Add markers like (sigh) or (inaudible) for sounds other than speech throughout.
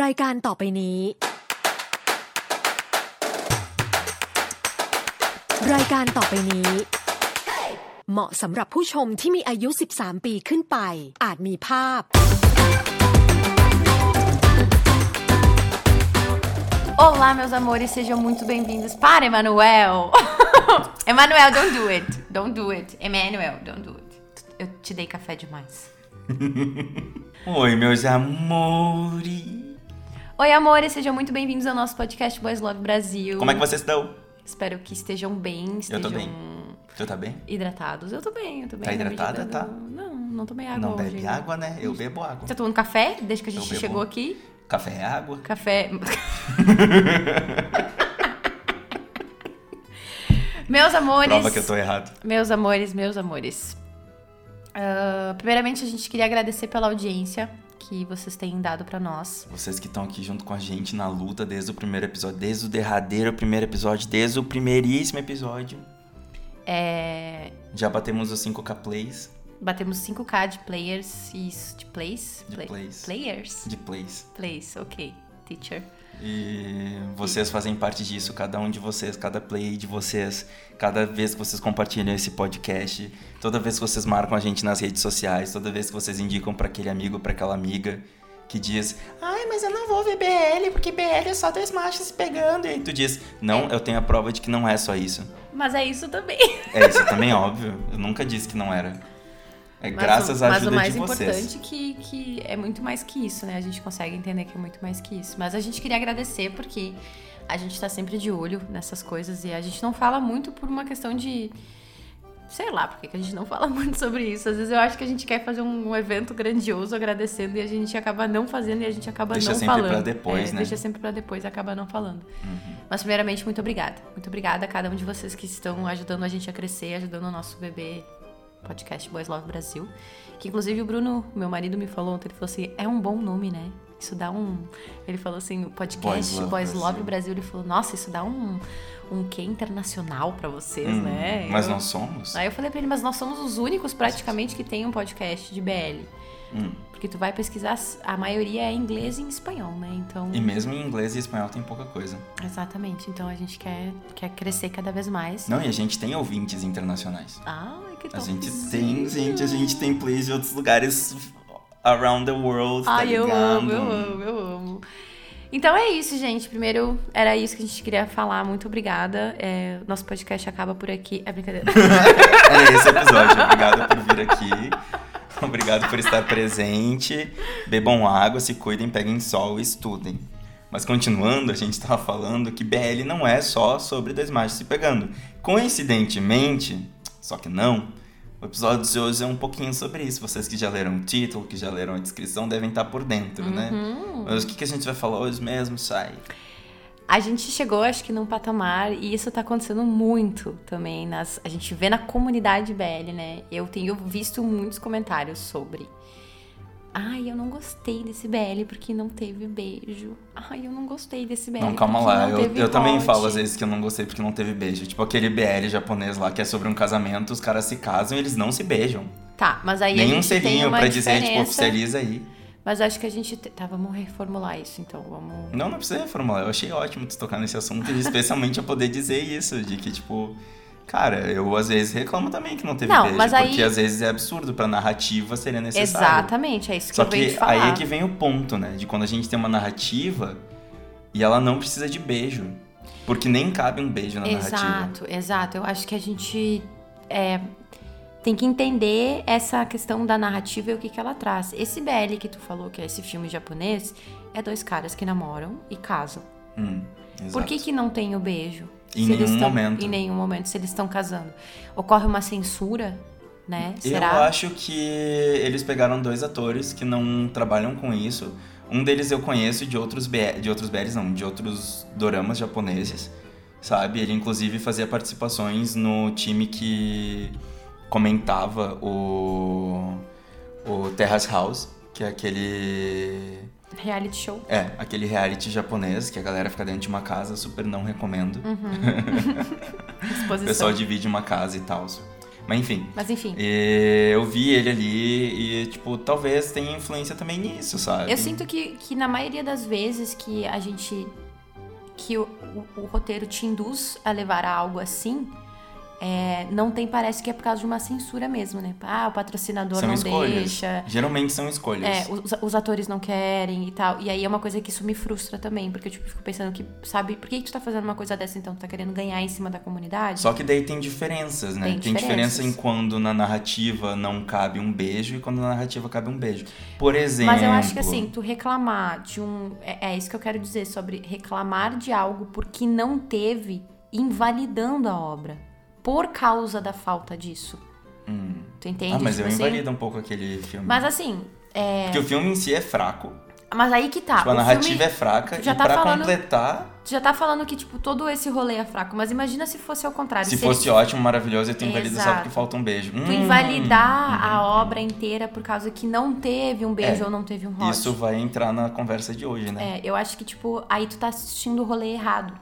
รายการต่อไปนี้ รายการต่อไปนี้ เหมาะสำหรับผู้ชมที่มีอายุ 13 ปีขึ้นไป อาจมีภาพ Olá, meus amores, sejam muito bem-vindos para Emanuel. Emanuel, don't do it. Don't do it. Emmanuel, don't do it. Eu te dei café demais. Oi, meus amores. Oi, amores, sejam muito bem-vindos ao nosso podcast Boys Love Brasil. Como é que vocês estão? Espero que estejam bem, Eu estejam tô bem. Tu tá bem? hidratados. Eu tô bem, eu tô bem. Tá hidratada? Tá. Não, não tomei água Não hoje. bebe ainda. água, né? Eu bebo água. Você tá tomando café desde que a gente chegou aqui? Café é água? Café. (laughs) meus amores. Prova que eu tô errado. Meus amores, meus amores. Ah, primeiramente, a gente queria agradecer pela audiência que vocês têm dado pra nós. Vocês que estão aqui junto com a gente na luta desde o primeiro episódio, desde o derradeiro primeiro episódio, desde o primeiríssimo episódio. É, Já batemos os 5k plays batemos 5k de players e de plays. De Play- plays. Players? de plays. Plays, ok. Teacher. E vocês fazem parte disso, cada um de vocês, cada play de vocês, cada vez que vocês compartilham esse podcast, toda vez que vocês marcam a gente nas redes sociais, toda vez que vocês indicam pra aquele amigo, pra aquela amiga que diz: "Ai, mas eu não vou ver BL, porque BL é só dois machos se pegando". E aí tu diz: "Não, eu tenho a prova de que não é só isso". Mas é isso também. É isso também é óbvio. Eu nunca disse que não era. É Mas graças o, à mas ajuda o mais de vocês. importante que, que é muito mais que isso, né? A gente consegue entender que é muito mais que isso. Mas a gente queria agradecer porque a gente tá sempre de olho nessas coisas e a gente não fala muito por uma questão de. Sei lá por que a gente não fala (laughs) muito sobre isso. Às vezes eu acho que a gente quer fazer um, evento grandioso agradecendo e a gente acaba não fazendo e a gente acaba Deixa não sempre falando. pra depois, É, né? Deixa sempre pra depois e acaba não falando. Mas primeiramente, muito obrigada. Muito obrigada a cada um de vocês que estão ajudando a gente a crescer, ajudando o nosso bebê podcast Boys Love Brasil. Que inclusive o Bruno, meu marido, me falou ontem, ele falou assim, é um bom nome, né? Isso dá um. Ele falou assim, o podcast Boys Boys Love Love, Brasil. Brasil. Ele falou, nossa, isso dá um, um quê internacional pra vocês, Hum, né? Mas Eu- nós somos. Aí eu falei pra ele, mas nós somos os únicos praticamente que tem um podcast de BL. Hum. Porque tu vai pesquisar, a maioria é inglês e em espanhol, né? Então. E mesmo em inglês e espanhol tem pouca coisa. Exatamente. Então a gente quer, quer crescer cada vez mais. Não, e a gente tem ouvintes internacionais. Ai, que A gente tem, gente, a gente tem plays de outros lugares around the world, tá Ai, eu ligado? amo, eu amo, eu amo. Então é isso, gente. Primeiro, era isso que a gente queria falar. Muito obrigada. É, nosso podcast acaba por aqui. É brincadeira. Era (laughs) esse episódio. Obrigado por vir aqui. Obrigado por estar presente. Bebam água, se cuidem, peguem sol e estudem. Mas continuando, a gente tava falando que BL não é só sobre dois machos se pegando. Coincidentemente, só que não, o episódio de hoje é um pouquinho sobre isso. Vocês que já leram o título, que já leram a descrição, devem estar por dentro, né? Uhum. Mas o que, que a gente vai falar hoje mesmo, Sai? A gente chegou, acho que, num patamar, e isso tá acontecendo muito também. Nas, a gente vê na comunidade BL, né? Eu tenho visto muitos comentários sobre. Ai, eu não gostei desse BL porque não teve beijo. Ai, eu não gostei desse BL. Não, calma lá. não Eu, eu também falo às vezes que eu não gostei porque não teve beijo. Tipo aquele BL japonês lá que é sobre um casamento, os caras se casam e eles não se beijam. Tá, mas aí a Nenhum tem selinho pra dizer, tipo, diferença. oficializa aí. Mas acho que a gente. te- Tá, vamos reformular isso, então. Vamos. Não, não precisa reformular. Eu achei ótimo tu tocar nesse assunto especialmente eu poder dizer isso, de que, tipo. Cara, eu às vezes reclamo também que não teve Não, beijo, mas aí- porque às vezes é absurdo pra narrativa seria necessário. Exatamente, é isso que Só eu que te falar. aí é que vem o ponto, né? De quando a gente tem uma narrativa e ela não precisa de beijo. Porque nem cabe um beijo na narrativa. Exato, exato. Eu acho que a gente é, tem que entender essa questão da narrativa e o que, que ela traz. Esse BL que tu falou, que é esse filme japonês, é dois caras que namoram e casam. Hum, Por que, que não tem o beijo? Em nenhum tão- momento. Em nenhum momento, se eles estão casando. Ocorre uma censura, né? Eu Será? acho que eles pegaram dois atores que não trabalham com isso. Um deles eu conheço de outros B, de outros BLs, não, de outros doramas japoneses, sabe? Ele inclusive fazia participações no time que comentava o o Terrace House, que é aquele Reality show. é, aquele reality japonês que a galera fica dentro de uma casa, super não recomendo. Uhum. (laughs) O pessoal divide uma casa e tal. Mas enfim. Mas enfim. eu vi ele ali e, tipo, talvez tenha influência também nisso, sabe? Eu sinto que, que na maioria das vezes que a gente. que o, o, o roteiro te induz a levar a algo assim, é, não tem, parece que é por causa de uma censura mesmo, né? Ah, o patrocinador são não escolhas. deixa. Geralmente são escolhas. É, os, os, atores não querem e tal. E aí é uma coisa que isso me frustra também, porque eu tipo, fico pensando que, sabe, por que, que tu tá fazendo uma coisa dessa então? Tu tá querendo ganhar em cima da comunidade? Só que daí tem diferenças, né? Tem Tem, diferenças. diferença em quando na narrativa não cabe um beijo e quando na narrativa cabe um beijo. Por exemplo. Mas eu acho que assim, tu reclamar de um. É, é isso que eu quero dizer sobre reclamar de algo porque não teve, invalidando a obra. Por causa da falta disso. Hum. Tu entende? Ah, mas Tipo eu assim? invalido um pouco aquele filme. Mas assim. É... Porque o filme em si é fraco. Mas aí que tá. tipo, a narrativa é fraca. já e tá pra falando- completar, Tu já tá falando que, tipo, todo esse rolê é fraco. Mas imagina se fosse ao contrário. se ele- fosse ótimo, maravilhoso, eu tenho invalido só porque falta um beijo. Tu Hum, invalidar a obra inteira por causa que não teve um beijo É. ou não teve um hot. Isso vai entrar na conversa de hoje, né? É, eu acho que, tipo, aí tu tá assistindo o rolê errado.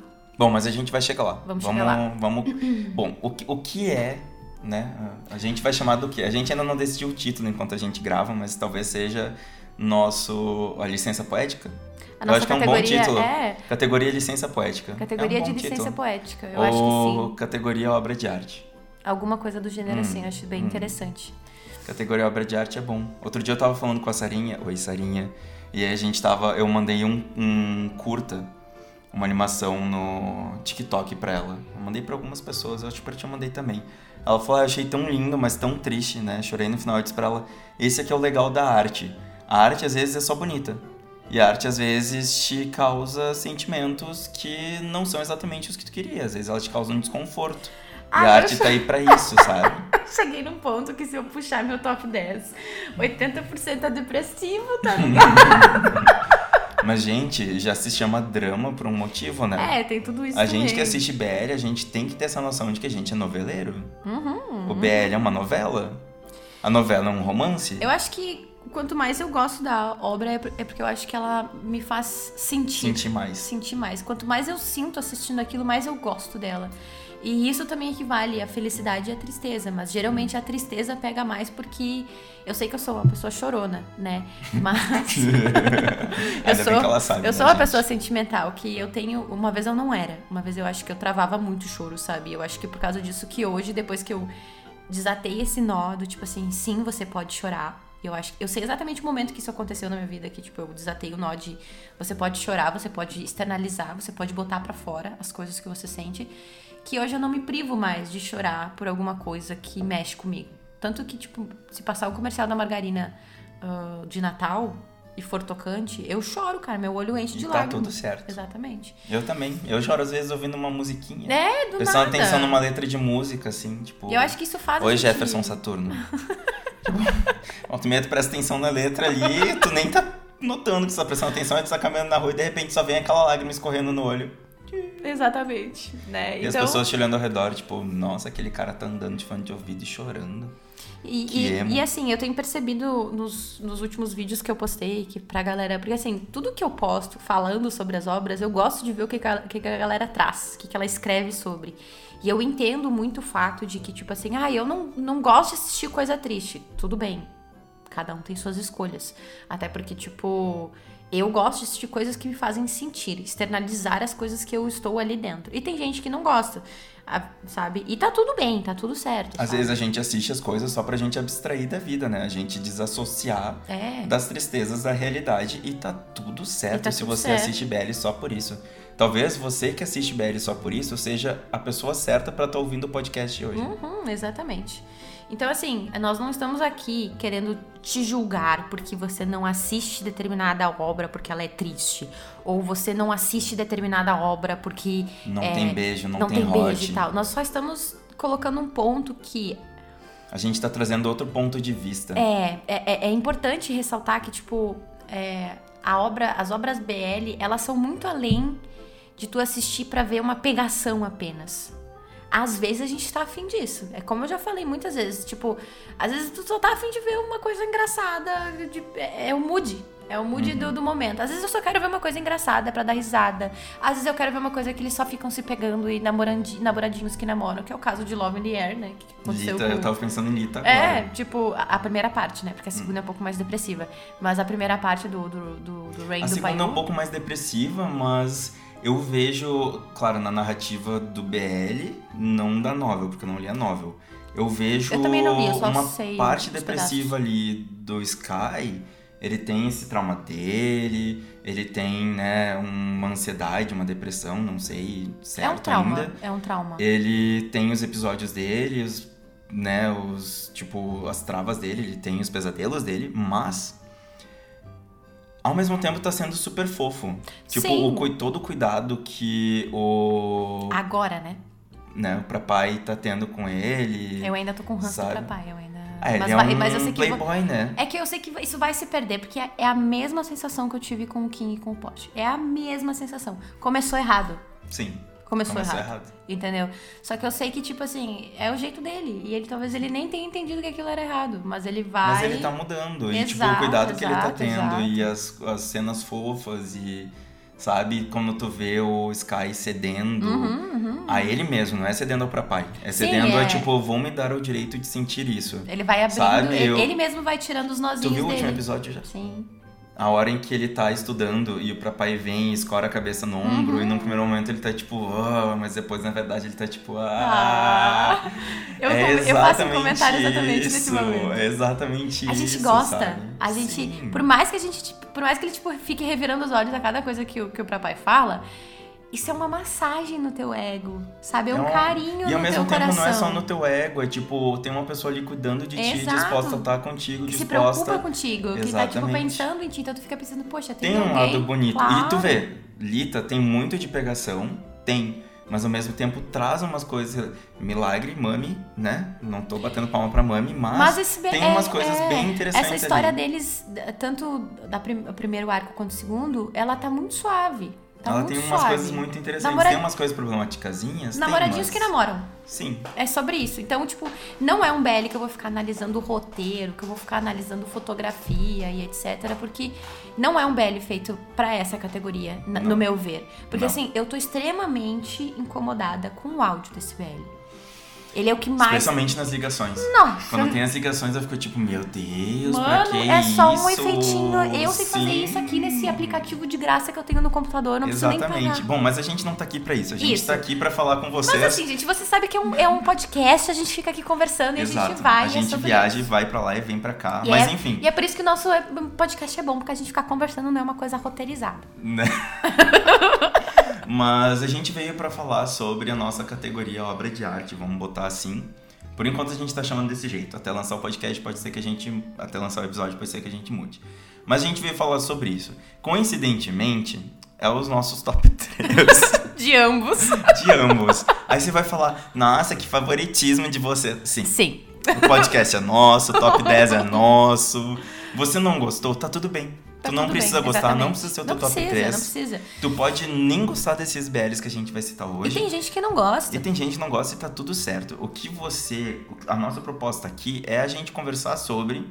Bom, mas a gente vai chegar lá. Vamos vamos chegar lá. Vamos... (coughs) Bom, o que, o que é, né? A gente vai chamar do que? A gente ainda não decidiu o título enquanto a gente grava, mas talvez seja nosso a licença poética. A Eu acho que é um bom título. é Categoria licença poética. categoria é um de licença título. poética. Eu Ou acho que sim. categoria obra de arte. Alguma coisa do gênero Hum, assim, eu acho bem hum. interessante. Categoria obra de arte é bom. Outro dia eu tava falando com a Sarinha, oi Sarinha, e aí a gente tava, eu mandei um, um curta, uma animação no TikTok pra ela. Eu mandei pra algumas pessoas, eu acho que pra ti eu mandei também. Ela falou, ah, achei tão lindo, mas tão triste, né? Chorei no final, eu disse pra ela, esse aqui é o legal da arte. A arte às vezes é só bonita. E a arte às vezes te causa sentimentos que não são exatamente os que tu queria. Às vezes ela te causa um desconforto. Ah, e a arte tá aí pra isso, sabe? (laughs) Cheguei num ponto que se eu puxar meu top 10, 80% é depressivo, tá ligado? (laughs) Mas, gente, já se chama drama por um motivo, né? é, tem tudo isso a gente que assiste BL, a gente tem que ter essa noção de que a gente é noveleiro. Uhum, O BL é uma novela. A novela é um romance. Eu acho que quanto mais eu gosto da obra é é porque eu acho que ela me faz sentir. Sentir mais. Sentir mais. Quanto mais eu sinto assistindo aquilo, mais eu gosto dela. E isso também equivale à felicidade e à tristeza, mas geralmente a tristeza pega mais porque eu sei que eu sou uma pessoa chorona, né? (laughs) Mas eu sou, sabe, eu né, sou uma gente? pessoa sentimental que eu tenho, uma vez eu não era. Uma vez eu acho que eu travava muito choro, sabe? Eu acho que por causa disso que hoje depois que eu desatei esse nó do tipo assim, sim, você pode chorar. Eu acho, eu sei exatamente o momento que isso aconteceu na minha vida, que tipo eu desatei o nó de você pode chorar, você pode externalizar, você pode botar pra fora as coisas que você sente, que hoje eu não me privo mais de chorar por alguma coisa que mexe comigo. Tanto que tipo, se passar o comercial da margarina ah, de Natal e for tocante, eu choro, cara, meu olho enche de tá lágrimas. tudo certo. Exatamente. Eu também. Eu choro às vezes ouvindo uma musiquinha. É, do Prestando nada. atenção numa letra de música, assim, tipo. Eu acho que isso faz Oi, Jefferson Saturno. (laughs) tipo, (laughs) meia tu presta atenção na letra ali, tu nem tá notando que tu tá prestando atenção, aí tu tá caminhando na rua e de repente só vem aquela lágrima escorrendo no olho. Exatamente, né? E as pessoas te olhando ao redor, tipo, nossa, aquele cara tá andando de fone de ouvido e chorando. E, Que e, e, assim, eu tenho percebido nos, nos últimos vídeos que eu postei que pra galera. Porque assim, tudo que eu posto falando sobre as obras, eu gosto de ver o que, que, a, que que a galera traz, o que, que ela escreve sobre. E eu entendo muito o fato de que, tipo assim, ah, eu não, não gosto de assistir coisa triste. Tudo bem. Cada um tem suas escolhas. Até porque, tipo, eu gosto de assistir coisas que me fazem sentir, externalizar as coisas que eu estou ali dentro. E tem gente que não gosta, sabe? E tá tudo bem, tá tudo certo. Às sabe? vezes a gente assiste as coisas só pra gente abstrair da vida, né? A gente desassociar É. das tristezas da realidade e tá tudo certo tá se tudo você certo. assiste BL só por isso. Talvez você que assiste BL só por isso seja a pessoa certa pra estar ouvindo o podcast de hoje. Uhum, exatamente. Então, assim, nós não estamos aqui querendo te julgar porque você não assiste determinada obra porque ela é triste. Ou você não assiste determinada obra porque Não é, tem beijo, não, não tem, tem beijo e tal. Nós só estamos colocando um ponto que A gente tá trazendo outro ponto de vista. é, é, é importante ressaltar que, tipo, é, a obra, as obras BL, elas são muito além de tu assistir pra ver uma pegação apenas. Às vezes a gente tá afim disso. É como eu já falei muitas vezes. Tipo, às vezes tu só tá afim de ver uma coisa engraçada. de- é, é o mood. É o mood do, do momento. Às vezes eu só quero ver uma coisa engraçada pra dar risada. Às vezes eu quero ver uma coisa que eles só ficam se pegando e namoradinhos que namoram, que é o caso de Love in the Air, né? Que aconteceu Lita, com... eu tava pensando em Lita É, agora. tipo, a, a primeira parte, né? Porque a segunda é um pouco mais depressiva. Mas a primeira parte do, do, do, do Rain A do segunda é um pouco mais depressiva, mas eu vejo, claro, na narrativa do BL, não da novel, porque eu não li a novel. Eu vejo Eu também não li, eu só uma parte depressiva ali do Sky. Ele tem esse trauma dele, ele tem, né, uma ansiedade, uma depressão, não sei certo É um trauma, ainda. é um trauma. Ele tem os episódios dele, os, né, os, tipo, as travas dele, ele tem os pesadelos dele, mas ao mesmo tempo tá sendo super fofo. Tipo, Sim. o, todo o cuidado que o, Agora, né? né, o papai tá tendo com ele. Eu ainda tô com ranço Sabe? pra pai, eu ainda... Ah, ele mas, é um mas eu sei que... playboy, né? É que eu sei que isso vai se perder, porque é é a mesma sensação que eu tive com o Kim e com o Post. É a mesma sensação. Começou errado. Sim. Começou, Começou errado. errado. Entendeu? Só que eu sei que, tipo assim, é o jeito dele. E ele talvez ele nem tenha entendido que aquilo era errado. Mas ele vai. Mas ele tá mudando. e, tipo, o Exato, cuidado que ele tá exato, tendo. exato. E as, as cenas fofas. E, sabe, quando tu vê o Sky cedendo Uhum, a ele mesmo, não é cedendo ao papai. É Sim, cedendo a, é. tipo, vou me dar o direito de sentir isso. Ele vai abrindo. Sabe, ele, eu- ele mesmo vai tirando os Tu nozinhos viu o dele. último episódio já? Sim. A hora em que ele tá estudando e o papai vem e escora a cabeça no ombro, Uhum. e no primeiro momento ele tá tipo, ah, mas depois na verdade ele tá tipo, ah. Ah. Eu, é eu faço um comentário exatamente nesse isso, momento. É exatamente A isso. gente gosta. sabe? A gente, Sim. por mais que a gente, por mais que ele tipo fique revirando os olhos a cada coisa que o que o papai fala, isso é uma massagem no teu ego, sabe? É um, É um- carinho E no ao mesmo teu tempo coração. não é só no teu ego, é tipo, tem uma pessoa ali cuidando de ti, Exato. disposta a estar contigo, que se disposta. preocupa contigo, que tá tipo Exatamente. pensando em ti, então tu fica pensando, poxa, tem, Tem um alguém? lado bonito. Claro. E tu vê, Lita tem muito de pegação, tem, mas ao mesmo tempo traz umas coisas. Milagre, Mami, né? Não tô batendo palma pra Mami, mas, Mas tem é- umas coisas é, bem interessantes Essa história ali. deles, tanto da prim- o primeiro arco quanto o segundo, ela tá muito suave. Tá Ela tem umas suave. coisas muito interessantes. Namora- Tem umas coisas problematicazinhas. tem, Namoradinhos que namoram. Sim. É sobre isso. Então, tipo, não é um BL que eu vou ficar analisando o roteiro, que eu vou ficar analisando fotografia e etc. Porque não é um BL feito pra essa categoria, Não. no meu ver. Porque Não. assim, eu tô extremamente incomodada com o áudio desse BL. Ele é o que mais. Especialmente nas ligações. Nossa! Quando tem as ligações, eu fico tipo, meu Deus, pra Mano, que é só um isso? efeitinho. Eu sei fazer Sim. isso aqui nesse aplicativo de graça que eu tenho no computador, não preciso nem Exatamente. pagar. Bom, mas a gente não tá aqui pra isso. A gente Isso. tá aqui pra falar com vocês. Mas assim, gente, você sabe que é um, é um podcast, a gente fica aqui conversando e a Exato. gente vai. a é gente sobre viaja e isso. vai pra lá e vem pra cá. E mas é- enfim. E é por isso que o nosso é- podcast é bom, porque a gente fica conversando, não é uma coisa roteirizada. né? (laughs) Mas a gente veio pra falar sobre a nossa categoria obra de arte, vamos botar assim. Por enquanto a gente tá chamando desse jeito. Até lançar o podcast pode ser que a gente. Até lançar o episódio pode ser que a gente mude. Mas a gente veio falar sobre isso. Coincidentemente, é os nossos top (laughs) 3 De ambos. de ambos. Aí você vai falar, nossa, que favoritismo de você. Sim, Sim. o podcast é nosso, o top 10 é nosso. Você não gostou? Tá tudo bem. Tá tu não precisa bem, gostar, não exatamente. precisa ser o Não teu top precisa, 3. Não precisa. Tu pode nem gostar desses BLs que a gente vai citar E hoje. tem gente que não gosta. E tem gente que não gosta e tá tudo certo. O que você. A nossa proposta aqui é a gente conversar sobre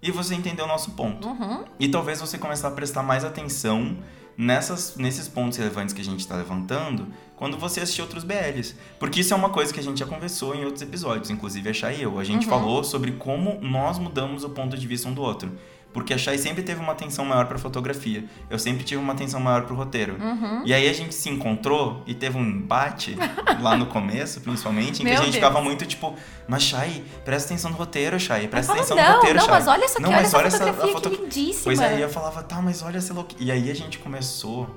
e você entender o nosso ponto. Uhum. E talvez você começar a prestar mais atenção nessas, nesses pontos relevantes que a gente está levantando quando você assistir outros BLs. Porque isso é uma coisa que a gente já conversou em outros episódios, inclusive a Chay e eu. A gente Uhum. falou sobre como nós mudamos o ponto de vista um do outro. Porque a Chay sempre teve uma atenção maior pra fotografia. Eu sempre tive uma atenção maior pro roteiro. Uhum. E aí a gente se encontrou e teve um embate (laughs) lá no começo, principalmente, em que Meu a gente Deus. ficava muito tipo, mas Chay, presta atenção no roteiro, Chay, presta atenção no não, roteiro, não, Chay. mas olha essa Não, mas essa olha essa- fotografia foto- que lindíssima. Pois é, eu falava, tá, mas olha essa louca. E aí a gente começou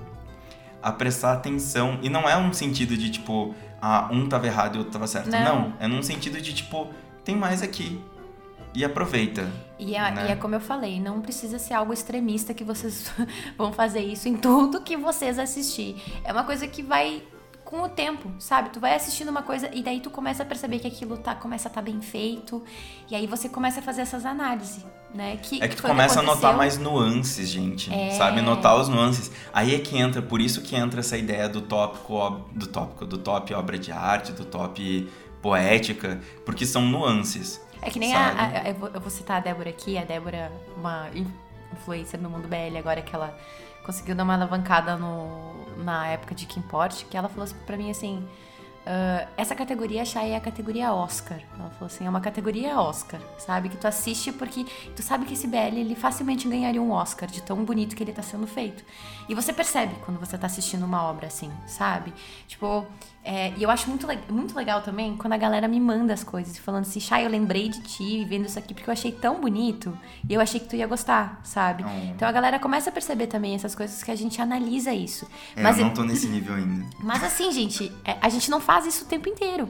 a prestar atenção. E não é um sentido de tipo, ah, um tava errado e o outro tava certo. Não. Não, é num sentido de tipo, tem mais aqui. E aproveita. E é, né? e é como eu falei, não precisa ser algo extremista que vocês (laughs) vão fazer isso em tudo que vocês assistir. É uma coisa que vai com o tempo, sabe? Tu vai assistindo uma coisa e daí tu começa a perceber que aquilo tá, começa a estar bem feito. E aí você começa a fazer essas análises, né? Que, É que tu começa a notar mais nuances, gente. É. Sabe? Notar os nuances. Aí é que entra, por isso que entra essa ideia do tópico, do tópico, do top obra de arte, do top poética, porque são nuances. É que nem a, a- eu, vou, citar a Débora aqui, a Débora, uma in- influencer no mundo BL, agora que ela conseguiu dar uma alavancada no, na época de Kimport, que ela falou assim pra mim assim. "Ah, essa categoria Shai é a categoria Oscar. Ela falou assim, é uma categoria Oscar, sabe? Que tu assiste porque tu sabe que esse BL ele facilmente ganharia um Oscar de tão bonito que ele tá sendo feito. E você percebe quando você tá assistindo uma obra assim, sabe? Tipo, é, e eu acho muito, muito legal também quando a galera me manda as coisas, falando assim, Chay, eu lembrei de ti vendo isso aqui porque eu achei tão bonito e eu achei que tu ia gostar, sabe? Hum. Então a galera começa a perceber também essas coisas que a gente analisa isso. É, mas, eu não tô nesse nível ainda. (laughs) mas assim, gente, é, a gente não faz isso o tempo inteiro.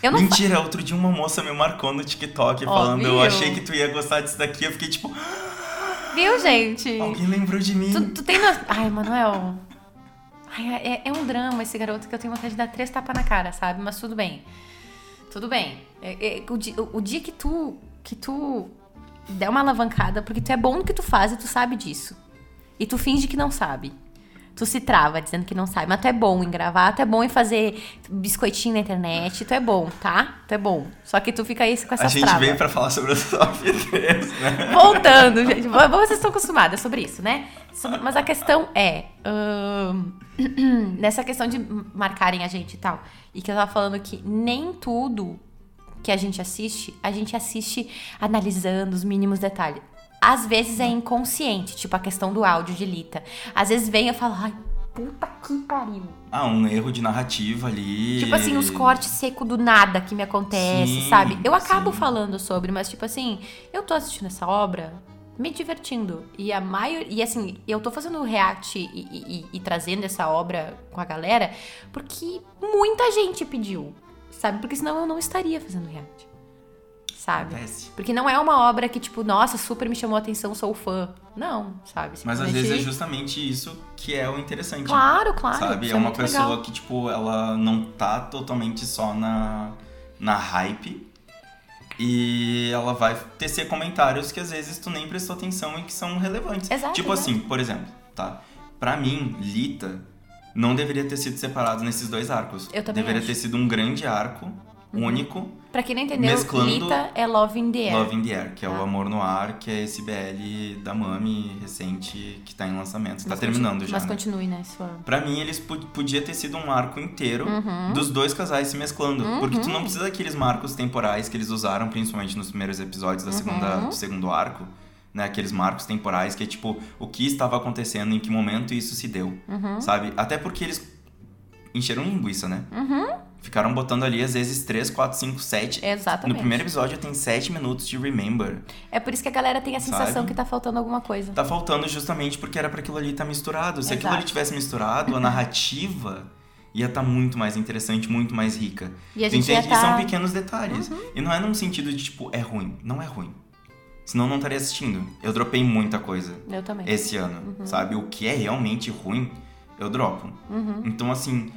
Eu não fa- Mentira, outro dia uma moça me marcou no TikTok Ó, falando, eu viu? achei que tu ia gostar disso daqui. Eu fiquei tipo, (gasps) Viu, gente? alguém lembrou de mim. Tu, tu tem. No... Ai, Manuel. Ai, é, é um drama esse garoto que eu tenho vontade de dar três tapas na cara, sabe? Mas tudo bem. Tudo bem. É- é- o, di- o- o dia que tu. que tu der uma alavancada, porque tu é bom no que tu faz e tu sabe disso. E tu finge que não sabe. Tu se trava dizendo que não sabe, mas tu é bom em gravar, tu é bom em fazer biscoitinho na internet, tu é bom, tá? Tu é bom. Só que tu fica aí com A essas gente travas. veio pra falar sobre o top 3, né? Voltando, gente. Vo- Vocês estão acostumadas sobre isso, né? Mas a questão é. ahn, (clears throat) nessa questão de marcarem a gente e tal. E que eu tava falando que nem tudo que a gente assiste, a gente assiste analisando os mínimos detalhes. Às vezes é inconsciente, tipo a questão do áudio de Lita. Às vezes vem e eu falo, ai, puta que pariu. Ah, um erro de narrativa ali. Tipo assim, os cortes secos do nada que me acontece, Sim, sabe? Eu acabo sim. falando sobre, mas tipo assim, eu tô assistindo essa obra me divertindo. E a maioria. E assim, eu tô fazendo o react e- e- e trazendo essa obra com a galera porque muita gente pediu. Sabe? Porque senão eu não estaria fazendo react. Sabe? Acontece. Porque não é uma obra que, tipo, nossa, super me chamou a atenção, sou fã. Não, sabe? Mas às vezes é justamente isso que é o interessante. Claro, claro. Sabe? isso É uma muito pessoa legal. que, tipo, ela não tá totalmente só na, na hype. E ela vai tecer comentários que às vezes tu nem prestou atenção e que são relevantes. Exato, tipo exato. assim, por exemplo, tá? Pra mim, Lita não deveria ter sido separado nesses dois arcos. Eu também Deveria acho. ter sido um grande arco, único, Pra quem não entendeu, mesclando Lita é Love in the Air. Love in the Air, que é o Tá. Amor no Ar, que é esse BL da Mami recente que tá em lançamento. Tá Mas terminando continue- já. Mas né? continue, né? Sua... Pra mim, eles podia ter sido um arco inteiro Uhum. dos dois casais se mesclando. Porque tu não precisa daqueles marcos temporais que eles usaram, principalmente nos primeiros episódios da segunda, Uhum. do segundo arco. Né, aqueles marcos temporais que é tipo o que estava acontecendo, em que momento isso se deu, Uhum. sabe? Até porque eles encheram linguiça, né? Ficaram botando ali às vezes 3, 4, 5, 7. Exatamente. No primeiro episódio tem 7 minutos de Remember. É por isso que a galera tem a sensação Sabe? que tá faltando alguma coisa. Tá faltando justamente porque era pra aquilo ali estar misturado. Se aquilo Exato. ali tivesse misturado, a narrativa ia estar muito mais interessante, muito mais rica. E a gente entende que tá- são pequenos detalhes. E não é num sentido de tipo, é ruim. Não é ruim. Senão eu não estaria assistindo. Eu dropei muita coisa Eu também. esse ano, Uhum. sabe? O que é realmente ruim, eu dropo. Então, assim,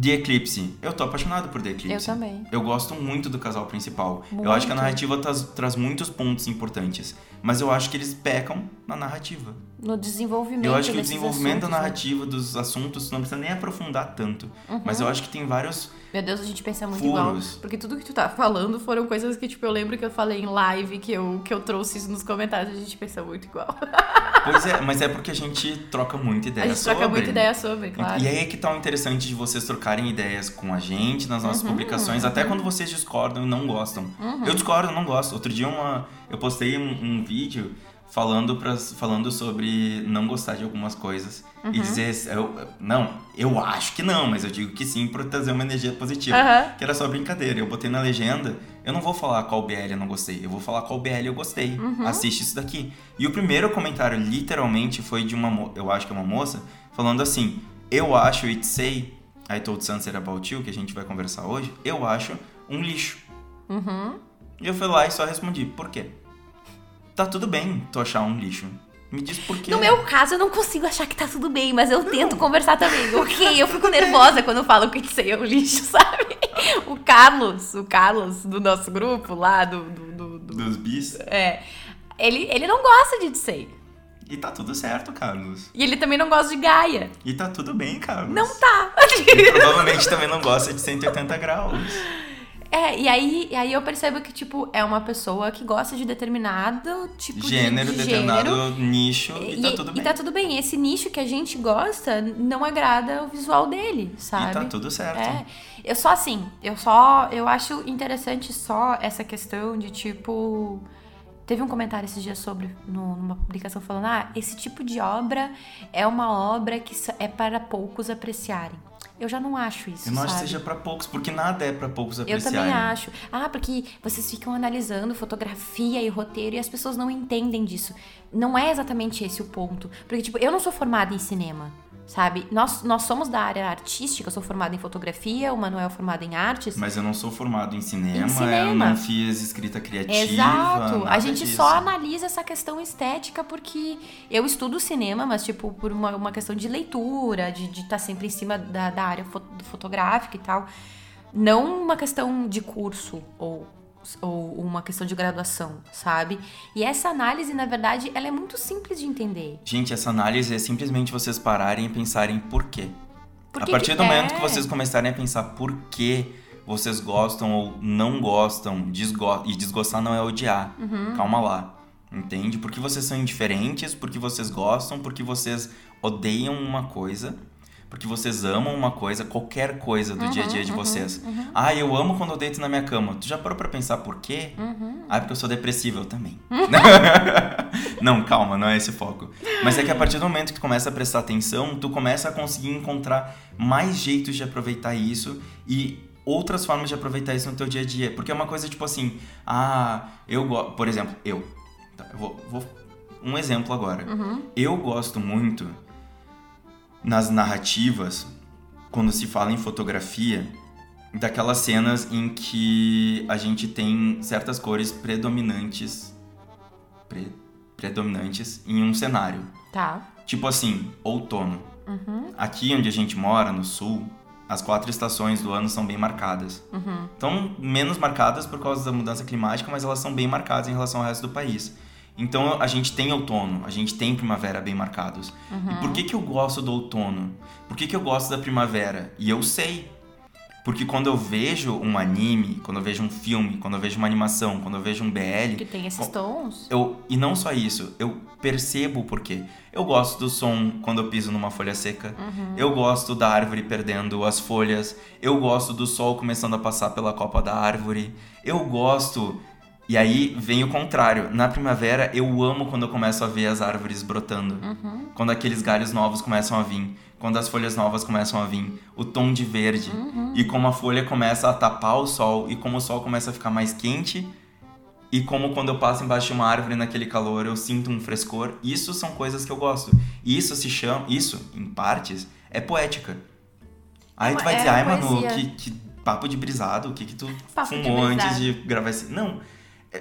The Eclipse. Eu tô apaixonado por The Eclipse. Eu também. Eu gosto muito do casal principal. Eu acho que a Muito. narrativa traz, traz muitos pontos importantes. Mas eu acho que eles pecam na narrativa. No desenvolvimento Eu acho que o desenvolvimento da assuntos, né? narrativa dos assuntos não precisa nem aprofundar tanto. Mas eu acho que tem vários. Meu Deus, a gente pensa muito Furos. igual. Porque tudo que tu tá falando foram coisas que, tipo, eu lembro que eu falei em live, que eu, que eu trouxe isso nos comentários, a gente pensa muito igual. (laughs) Pois é, mas é porque a gente troca muita ideia a gente sobre. troca muita ideia sobre, claro. E aí é que tá o interessante de vocês trocarem ideias com a gente nas Uhum, nossas publicações, até quando vocês discordam e não gostam. Eu discordo, não gosto. Outro dia uma, eu postei um, um vídeo falando, pras, falando sobre não gostar de algumas coisas. Uhum. E dizer, eu, não, eu acho que não, mas eu digo que sim pra trazer uma energia positiva. Aham. Que era só brincadeira. Eu botei na legenda, eu não vou falar qual BL eu não gostei, eu vou falar qual BL eu gostei. Uhum. Assiste isso daqui. E o primeiro comentário, literalmente, foi de uma, eu acho que é uma moça, falando assim: Eu acho It Say, I Told Sunset About You, que a gente vai conversar hoje, eu acho um lixo. Uhum. E eu fui lá e só respondi: Por quê? Tá tudo bem tu achar um lixo. Me diz por quê. No meu caso, eu não consigo achar que tá tudo bem, mas eu tento conversar também. (laughs) Ok, eu fico nervosa quando falo que isso aí é um lixo, (laughs) sabe? O Carlos, o Carlos do nosso grupo lá, do. do, do- do- Dos bis. é. Ele, ele não gosta de Dissei. E tá tudo certo, Carlos. E ele também não gosta de Gaia. E tá tudo bem, Carlos. Não tá. E provavelmente também não gosta de 180 graus. É, e aí, e aí eu percebo que, tipo, é uma pessoa que gosta de determinado tipo gênero, de, de determinado gênero. nicho e, tá tudo bem. E tá tudo bem. Esse nicho que a gente gosta não agrada o visual dele, sabe? E tá tudo certo. É. Eu só assim, eu só. Eu acho interessante só essa questão de tipo. Teve um comentário esses dias sobre, no- numa publicação, falando: ah, esse tipo de obra é uma obra que é para poucos apreciarem. Eu já não acho isso. Eu não acho que sabe? seja pra poucos, porque nada é pra poucos Eu apreciarem. também acho. Ah, porque vocês ficam analisando fotografia e roteiro e as pessoas não entendem disso. Não é exatamente esse o ponto. Porque, tipo, eu não sou formada em cinema, sabe? Nós, nós somos da área artística, eu sou formada em fotografia, o Manuel é formado em artes. Mas eu não sou formado em cinema, Em cinema. eu não fiz escrita criativa. Exato. A gente disso. só analisa essa questão estética porque eu estudo cinema, mas, tipo, por uma, uma questão de leitura, de estar sempre em cima da, da área fo- fotográfica e tal. Não uma questão de curso ou, ou uma questão de graduação, sabe? E essa análise, na verdade, ela é muito simples de entender. Gente, essa análise é simplesmente vocês pararem e pensarem por quê. Por a partir do momento é. que vocês começarem a pensar por que vocês gostam ou não gostam, desgo e desgostar não é odiar. Uhum. Calma lá. Entende? Porque vocês são indiferentes, porque vocês gostam, porque vocês odeiam uma coisa, porque vocês amam uma coisa, qualquer coisa do dia a Uhum, dia de vocês. Ah, eu amo quando eu deito na minha cama. Tu já parou pra pensar por quê? Uhum. Ah, porque eu sou depressivo, eu também. (laughs) (laughs) não, calma, não é esse o foco. Mas é que a partir do momento que tu começa a prestar atenção, tu começa a conseguir encontrar mais jeitos de aproveitar isso e outras formas de aproveitar isso no teu dia a dia. Porque é uma coisa tipo assim, ah, eu gosto. Por exemplo, eu. Tá, eu vou, vou- Um exemplo agora. Eu gosto muito nas narrativas, quando se fala em fotografia, daquelas cenas em que a gente tem certas cores predominantes pre- predominantes em um cenário. Tá. Tipo assim, outono. Uhum. Aqui onde a gente mora, no sul, as quatro estações do ano são bem marcadas. Uhum. Estão menos marcadas por causa da mudança climática, mas elas são bem marcadas em relação ao resto do país. Então a gente tem outono, a gente tem primavera bem marcados. E por que, que eu gosto do outono? Por que, que eu gosto da primavera? E eu sei. Porque quando eu vejo um anime, quando eu vejo um filme, quando eu vejo uma animação, quando eu vejo um BL, Que tem esses tons. eu, e não só isso, eu percebo o porquê. Eu gosto do som quando eu piso numa folha seca. Eu gosto da árvore perdendo as folhas. Eu gosto do sol começando a passar pela copa da árvore. Eu gosto. E aí vem o contrário. Na primavera, eu amo quando eu começo a ver as árvores brotando. Quando aqueles galhos novos começam a vir. Quando as folhas novas começam a vir. O tom de verde. E como a folha começa a tapar o sol. E como o sol começa a ficar mais quente. E como quando eu passo embaixo de uma árvore naquele calor, eu sinto um frescor. Isso são coisas que eu gosto. Isso se chama. Isso, em partes, é poética. Aí É tu vai é dizer, ai, poesia. mano, que, que papo de brisado, o que, que tu Papo de fumou antes brisado. de gravar esse. Não.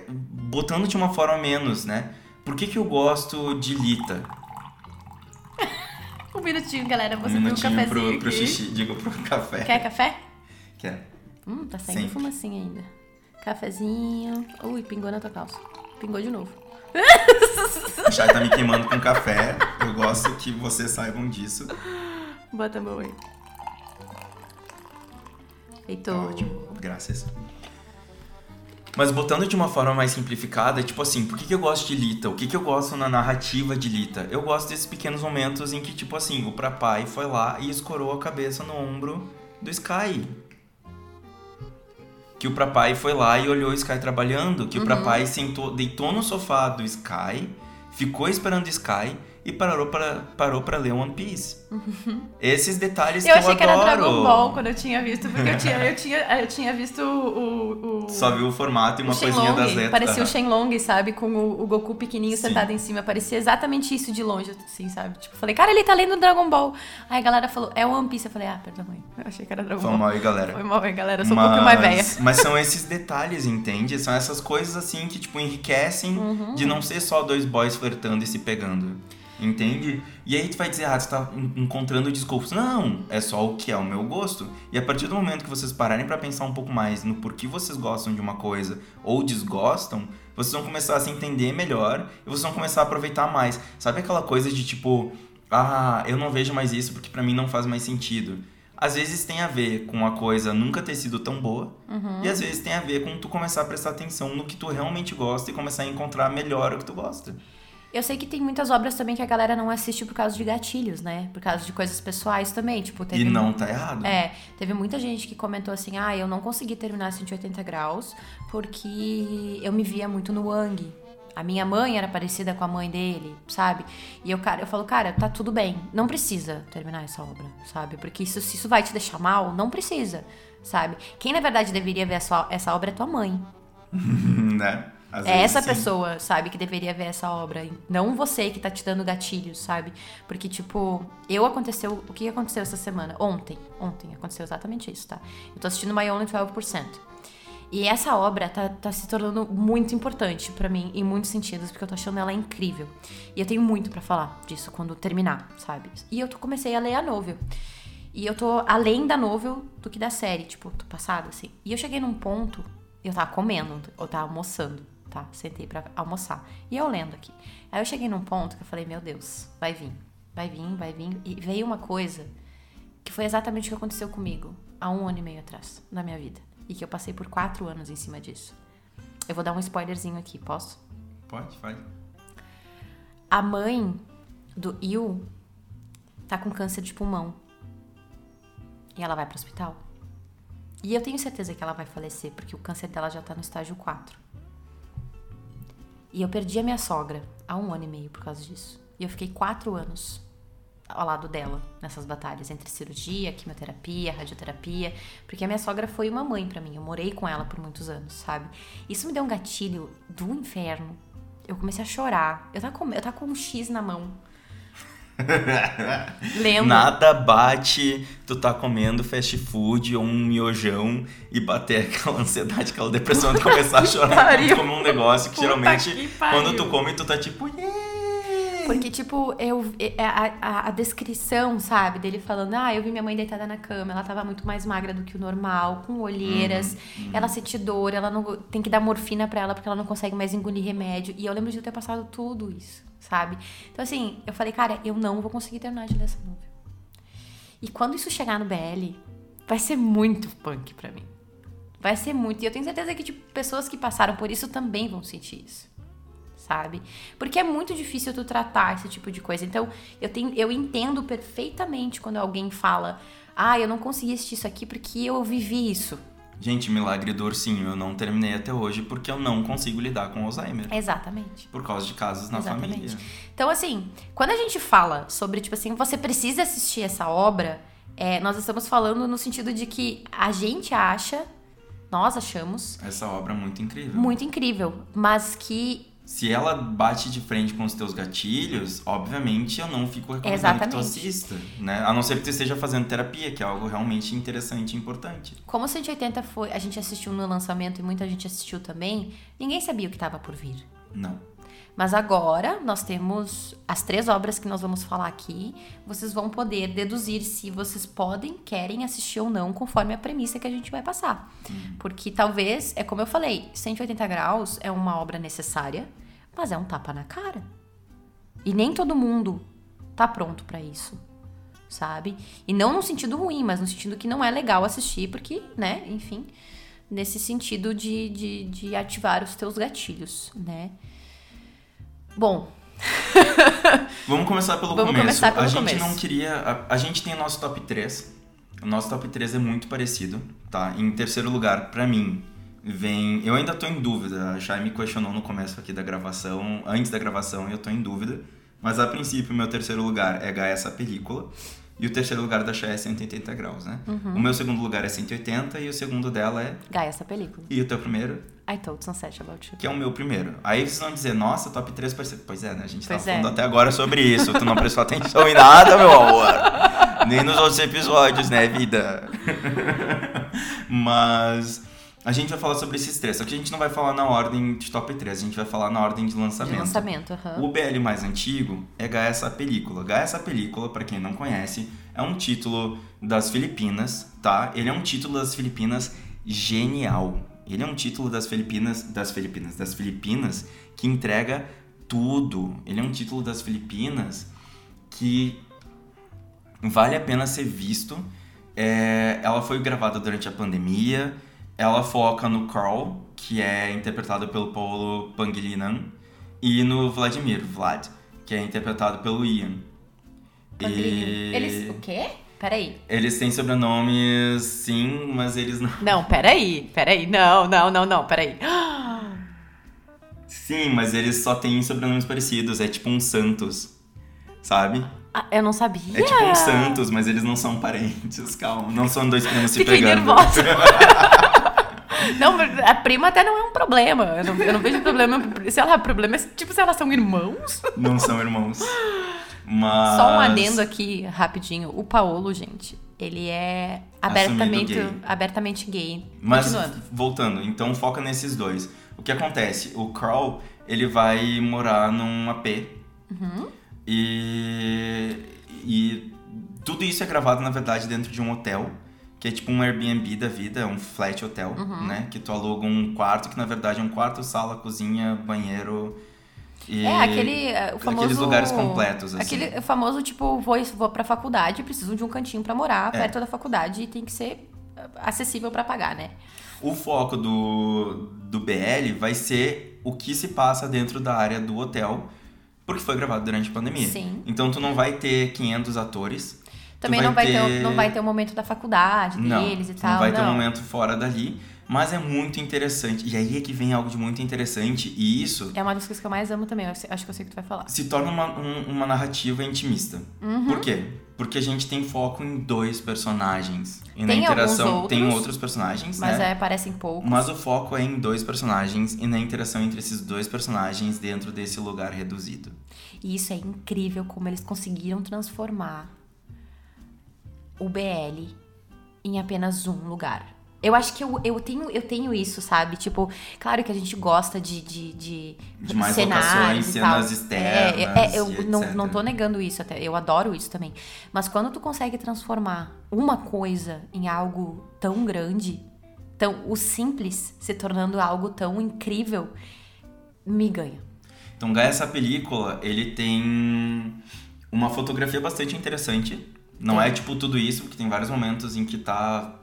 Botando de uma forma menos, né? Por que, que eu gosto de Lita? (laughs) Um minutinho, galera. Você um viu um cafezinho pro, pro xixi, digo pro (laughs) café. Quer café? Quer. Hum, tá saindo Sempre. fumacinha ainda. Cafezinho. Ui, pingou na tua calça. Pingou de novo. O Chay tá me queimando com café. Eu gosto que vocês saibam disso. Bota a mão aí. Feito. Tá ótimo, graças. Mas botando de uma forma mais simplificada, tipo assim, por que, que eu gosto de Lita? O que, que eu gosto na narrativa de Lita? Eu gosto desses pequenos momentos em que, tipo assim, o Prapai foi lá e escorou a cabeça no ombro do Sky. Que o Prapai foi lá e olhou o Sky trabalhando. Que o Prapai sentou, deitou no sofá do Sky, ficou esperando o Sky e parou pra, parou pra ler One Piece. Esses detalhes Eu que achei eu que era adoro. Dragon Ball quando eu tinha visto, porque eu tinha, eu tinha, eu tinha visto o. o. Só viu o formato e uma coisinha das letras. parecia o. Shenlong, sabe? Com o, o Goku pequenininho Sim. sentado em cima. Parecia exatamente isso de longe, assim, sabe? Tipo, falei, cara, ele tá lendo Dragon Ball. Aí a galera falou, é One Piece. Eu falei, ah, perdão, mãe. Eu achei que era Dragon Foi Ball. mal aí, galera. Foi mal, hein, galera. Eu sou um pouquinho mais velha. Mas são (laughs) esses detalhes, entende? São essas coisas assim que, tipo, enriquecem Uhum. de não ser só dois boys flertando e se pegando. Entende? E aí tu vai dizer, ah, tu tá en- encontrando desculpas. Não, é só o que é o meu gosto. E a partir do momento que vocês pararem pra pensar um pouco mais no porquê vocês gostam de uma coisa ou desgostam, vocês vão começar a se entender melhor e vocês vão começar a aproveitar mais. Sabe aquela coisa de tipo, ah, eu não vejo mais isso porque pra mim não faz mais sentido. às vezes tem a ver com a coisa nunca ter sido tão boa, Uhum. e às vezes tem a ver com tu começar a prestar atenção no que tu realmente gosta e começar a encontrar melhor o que tu gosta. Eu sei que tem muitas obras também que a galera não assiste por causa de gatilhos, né? Por causa de coisas pessoais também. Tipo, teve E não tá errado. É, teve muita gente que comentou assim: ah, eu não consegui terminar 180 graus porque eu me via muito no Wang. A minha mãe era parecida com a mãe dele, sabe? E eu, cara, eu falo, cara, tá tudo bem. Não precisa terminar essa obra, sabe? Porque isso, se isso vai te deixar mal, não precisa, sabe? Quem na verdade deveria ver essa, essa obra é tua mãe. (laughs) né? Às É essa sim. pessoa, sabe, que deveria ver essa obra. Não você que tá te dando gatilhos, sabe? Porque, tipo, eu aconteceu. O que aconteceu essa semana? Ontem. Ontem aconteceu exatamente isso, tá? Eu tô assistindo My Only 12%. E essa obra tá, tá se tornando muito importante pra mim, em muitos sentidos, porque eu tô achando ela incrível. E eu tenho muito pra falar disso quando terminar, sabe? E eu comecei a ler a novel. E eu tô além da novel do que da série, tipo, tô passada, assim. E eu cheguei num ponto, eu tava comendo, eu tava almoçando, tá? Sentei pra almoçar. E eu lendo aqui. Aí eu cheguei num ponto que eu falei, meu Deus, vai vir, vai vir, vai vir. E veio uma coisa que foi exatamente o que aconteceu comigo há um ano e meio atrás, na minha vida. E que eu passei por quatro anos em cima disso. Eu vou dar um spoilerzinho aqui, posso? Pode, faz. A mãe do Il tá com câncer de pulmão. E ela vai pro hospital. E eu tenho certeza que ela vai falecer, porque o câncer dela já tá no estágio 4. E eu perdi a minha sogra há um ano e meio por causa disso. E eu fiquei quatro anos ao lado dela nessas batalhas entre cirurgia, quimioterapia, radioterapia, porque a minha sogra foi uma mãe pra mim. Eu morei com ela por muitos anos, sabe? Isso me deu um gatilho do inferno. Eu comecei a chorar. Eu tava com, eu tava com um X na mão. (laughs) Lembro. Nada bate tu tá comendo fast food ou um miojão e bater aquela ansiedade, aquela depressão de começar a chorar quando tu come um negócio que Puta geralmente que quando tu come tu tá tipo, yeah! Porque, tipo, eu, é, a, a, a descrição, sabe, dele falando, ah, eu vi minha mãe deitada na cama, ela tava muito mais magra do que o normal, com olheiras, ela sente dor, ela não tem que dar morfina pra ela porque ela não consegue mais engolir remédio. E eu lembro de eu ter passado tudo isso, sabe? Então, assim, eu falei, cara, eu não vou conseguir terminar de ler essa novela. E quando isso chegar no BL, vai ser muito punk pra mim. Vai ser muito. E eu tenho certeza que, tipo, pessoas que passaram por isso também vão sentir isso sabe? Porque é muito difícil tu tratar esse tipo de coisa. Então, eu, tenho, eu entendo perfeitamente quando alguém fala: Ah, eu não consegui assistir isso aqui porque eu vivi isso. Gente, Milagre do Ursinho, eu não terminei até hoje porque eu não consigo lidar com Alzheimer. Exatamente. Por causa de casos na Exatamente. família. Então, assim, quando a gente fala sobre, tipo assim, você precisa assistir essa obra, é, nós estamos falando no sentido de que a gente acha, nós achamos, Essa obra é muito incrível. muito incrível, mas que Se ela bate de frente com os teus gatilhos, obviamente eu não fico recomendando que tu Exatamente. assista, né? A não ser que tu esteja fazendo terapia, que é algo realmente interessante e importante. Como o 180 foi, a gente assistiu no lançamento e muita gente assistiu também, ninguém sabia o que estava por vir. Não. Mas agora nós temos as três obras que nós vamos falar aqui. Vocês vão poder deduzir se vocês podem, querem assistir ou não, conforme a premissa que a gente vai passar. Porque talvez, é como eu falei, 180 graus é uma obra necessária, mas é um tapa na cara. E nem todo mundo tá pronto pra isso. Sabe? E não no sentido ruim, mas no sentido que não é legal assistir, porque, né, enfim, nesse sentido de, de, de ativar os teus gatilhos, né? Bom, (laughs) Vamos começar pelo Vamos começo. começar pelo a gente começo. não queria. A, a gente tem o nosso top 3. O nosso top 3 é muito parecido, tá? Em terceiro lugar, pra mim, vem. Eu ainda tô em dúvida. A Chay me questionou no começo aqui da gravação, antes da gravação, e eu tô em dúvida. Mas a princípio, meu terceiro lugar é Gaia essa película. E o terceiro lugar da Chay é 180 graus, né? Uhum. O meu segundo lugar é 180 e o segundo dela é. Gaia essa película. E o teu primeiro? I told Sunset about you. Que é o meu primeiro. Aí vocês vão dizer, nossa, top 3 parece... Pois é, né? A gente Pois tava é. falando até agora sobre isso. Tu não prestou atenção em nada, meu amor. Nem nos outros episódios, né, vida? (laughs) Mas a gente vai falar sobre esses três. Só que a gente não vai falar na ordem de top 3, a gente vai falar na ordem de De lançamento. lançamento, aham. O BL mais antigo é Gaia essa película. Gaia essa película, pra quem não conhece, é um título das Filipinas, tá? Ele é um título das Filipinas genial. Ele é um título das Filipinas, das Filipinas, das Filipinas que entrega tudo. Ele é um título das Filipinas que vale a pena ser visto É, ela foi gravada durante a pandemia. Ela foca no Carl, que é interpretado pelo Paulo Pangilinan, e no Vladimir, Vlad, que é interpretado pelo Ian. E... Eles. O quê? Peraí. Eles têm sobrenomes, sim, mas eles não. Não, peraí, peraí. Não, não, não, não, peraí. (gasps) Sim, mas eles só têm sobrenomes parecidos. É tipo um Santos, sabe? Ah, eu não sabia. É tipo um Santos, mas eles não são parentes, calma. Não são dois primos se Fiquei pegando. nervosa. (laughs) não, a prima até não é um problema. Eu não, eu não vejo problema. Se ela problema é tipo se elas são irmãos. Não são irmãos. Mas... Só um adendo aqui, rapidinho. O Paolo, gente, ele é abertamente gay. abertamente gay. Mas, Continuando. voltando, então foca nesses dois. O que acontece? O Carl, ele vai morar num AP. Uhum. E, e tudo isso é gravado, na verdade, dentro de um hotel. Que é tipo um Airbnb da vida, um flat hotel, Uhum. né? Que tu aluga um quarto, que na verdade é um quarto, sala, cozinha, banheiro. E É, aquele é, o famoso... Aqueles lugares completos, assim. Aquele famoso, tipo, vou, vou pra faculdade, preciso de um cantinho pra morar É. perto da faculdade e tem que ser eh, acessível pra pagar, né? O foco do, do BL vai ser o que se passa dentro da área do hotel, porque foi gravado durante a pandemia. Sim. Então tu não vai ter 500 atores. Também não, vai ter... o- não vai ter o momento da faculdade Não, deles e tal. não vai ter um momento fora dali, mas é muito interessante. E aí é que vem algo de muito interessante, e isso É uma das coisas que eu mais amo também. eu acho que eu sei o que tu vai falar. se torna uma, um- uma narrativa intimista. Uhum. Por quê? Porque a gente tem foco em dois personagens. E Tem na interação alguns tem outros, outros personagens, Mas né? é, parecem poucos. Mas o foco é em dois personagens e na interação entre esses dois personagens dentro desse lugar reduzido. E isso é incrível como eles conseguiram transformar o BL em apenas um lugar. Eu acho que eu, eu, tenho, eu tenho isso, sabe? Tipo, claro que a gente gosta de, de, de, De mais cenários e tal. cenas externas É, é, eu e não, etc. não tô negando isso, até. Eu adoro isso também. Mas quando tu consegue transformar uma coisa em algo tão grande, tão, o simples se tornando algo tão incrível, me ganha. Então, Gaia, essa película, ele tem uma fotografia bastante interessante. Não Tem. é tipo tudo isso, porque tem vários momentos em que tá.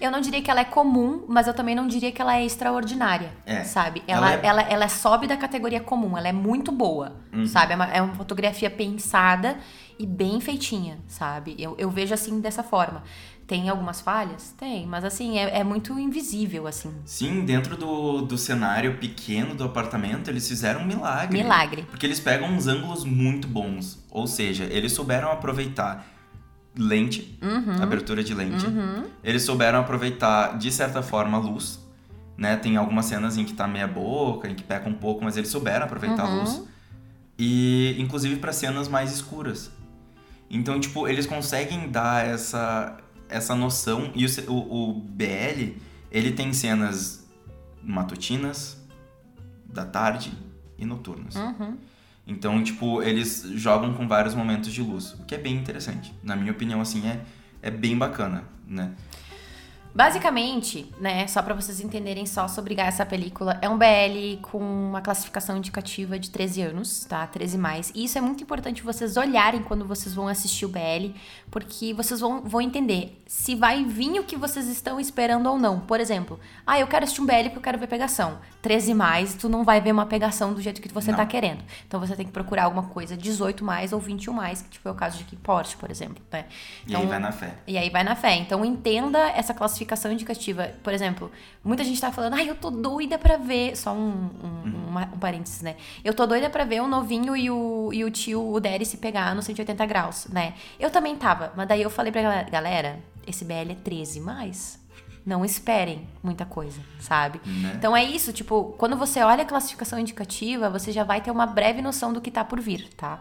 Eu não diria que ela é comum, mas eu também não diria que ela é extraordinária, É. sabe? Ela, Ela ela, é- ela, sobe da categoria comum, ela é muito boa, Uhum. sabe? É uma, é uma fotografia pensada e bem feitinha, sabe? Eu, eu vejo assim dessa forma. Tem algumas falhas? Tem, mas assim, é, é muito invisível, assim. Sim, dentro do, do cenário pequeno do apartamento, eles fizeram um milagre. Milagre. Porque eles pegam uns ângulos muito bons. Ou seja, eles souberam aproveitar lente, Uhum. abertura de lente. Eles souberam aproveitar, de certa forma, a luz. Né? Tem algumas cenas em que tá meia boca, em que peca um pouco, mas eles souberam aproveitar a Uhum. luz. E inclusive para cenas mais escuras. Então, tipo, eles conseguem dar essa, essa noção. E o, o, o BL, ele tem cenas matutinas, da tarde e noturnas. Uhum. Então, tipo, eles jogam com vários momentos de luz, o que é bem interessante. Na minha opinião, assim, é, é bem bacana, né? Basicamente, né, só pra vocês entenderem só sobre essa película, é um BL com uma classificação indicativa de 13 anos, tá? 13 mais. E isso é muito importante vocês olharem quando vocês vão assistir o BL, porque vocês vão, vão entender se vai vir o que vocês estão esperando ou não. Por exemplo, ah, eu quero assistir um BL porque eu quero ver pegação. 13 mais, tu não vai ver uma pegação do jeito que você Não. tá querendo. Então você tem que procurar alguma coisa 18 mais ou 21 mais, que tipo é o caso de Porsche, por exemplo, né? E aí vai na fé. E aí vai na fé. Então entenda essa classificação indicativa. Por exemplo, muita gente tá falando, ai, eu tô doida pra ver. Só um, um, uma- um parênteses, né? Eu tô doida pra ver o novinho e o, e o tio, o Derry, se pegar no 180 graus, né? Eu também tava, mas daí eu falei pra galera, galera, esse BL é 13 mais. Não esperem muita coisa, sabe? Né? Então é isso, tipo, quando você olha a classificação indicativa, você já vai ter uma breve noção do que tá por vir, tá?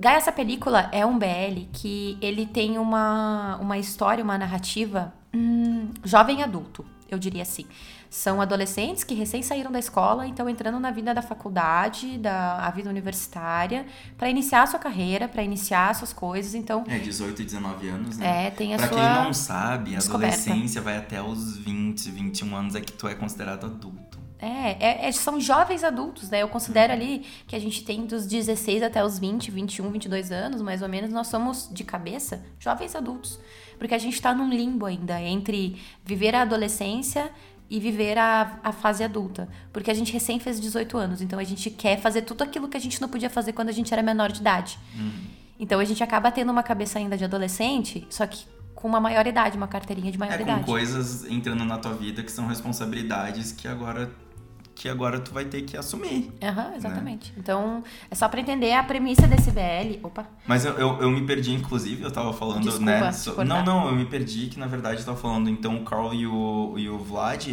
Gaia, essa película é um BL que ele tem uma, uma história, uma narrativa hum, jovem adulto, eu diria assim. São adolescentes que recém saíram da escola, então entrando na vida da faculdade, da a vida universitária, para iniciar a sua carreira, para iniciar suas coisas. Então, É, 18 e 19 anos, né? é, tem a Pra sua. quem não sabe, a adolescência vai até os 20, 21 anos é que tu é considerado adulto. É, é, é, são jovens adultos, né? Eu considero ali que a gente tem dos 16 até os 20, 21, 22 anos, mais ou menos, nós somos, de cabeça, jovens adultos. Porque a gente tá num limbo ainda entre viver a adolescência e viver a, a fase adulta. Porque a gente recém fez 18 anos, então a gente quer fazer tudo aquilo que a gente não podia fazer quando a gente era menor de idade. Uhum. Então a gente acaba tendo uma cabeça ainda de adolescente, só que com uma maioridade, uma carteirinha de É maioridade. com coisas entrando na tua vida que são responsabilidades que agora que agora tu vai ter que assumir. Aham, Né? exatamente. Então, é só pra entender a premissa desse BL. Opa. Mas eu, eu, eu me perdi, inclusive, eu tava falando, Desculpa né? so-. Não, não, eu me perdi que na verdade eu tava falando, então o Carl e o, e o Vlad,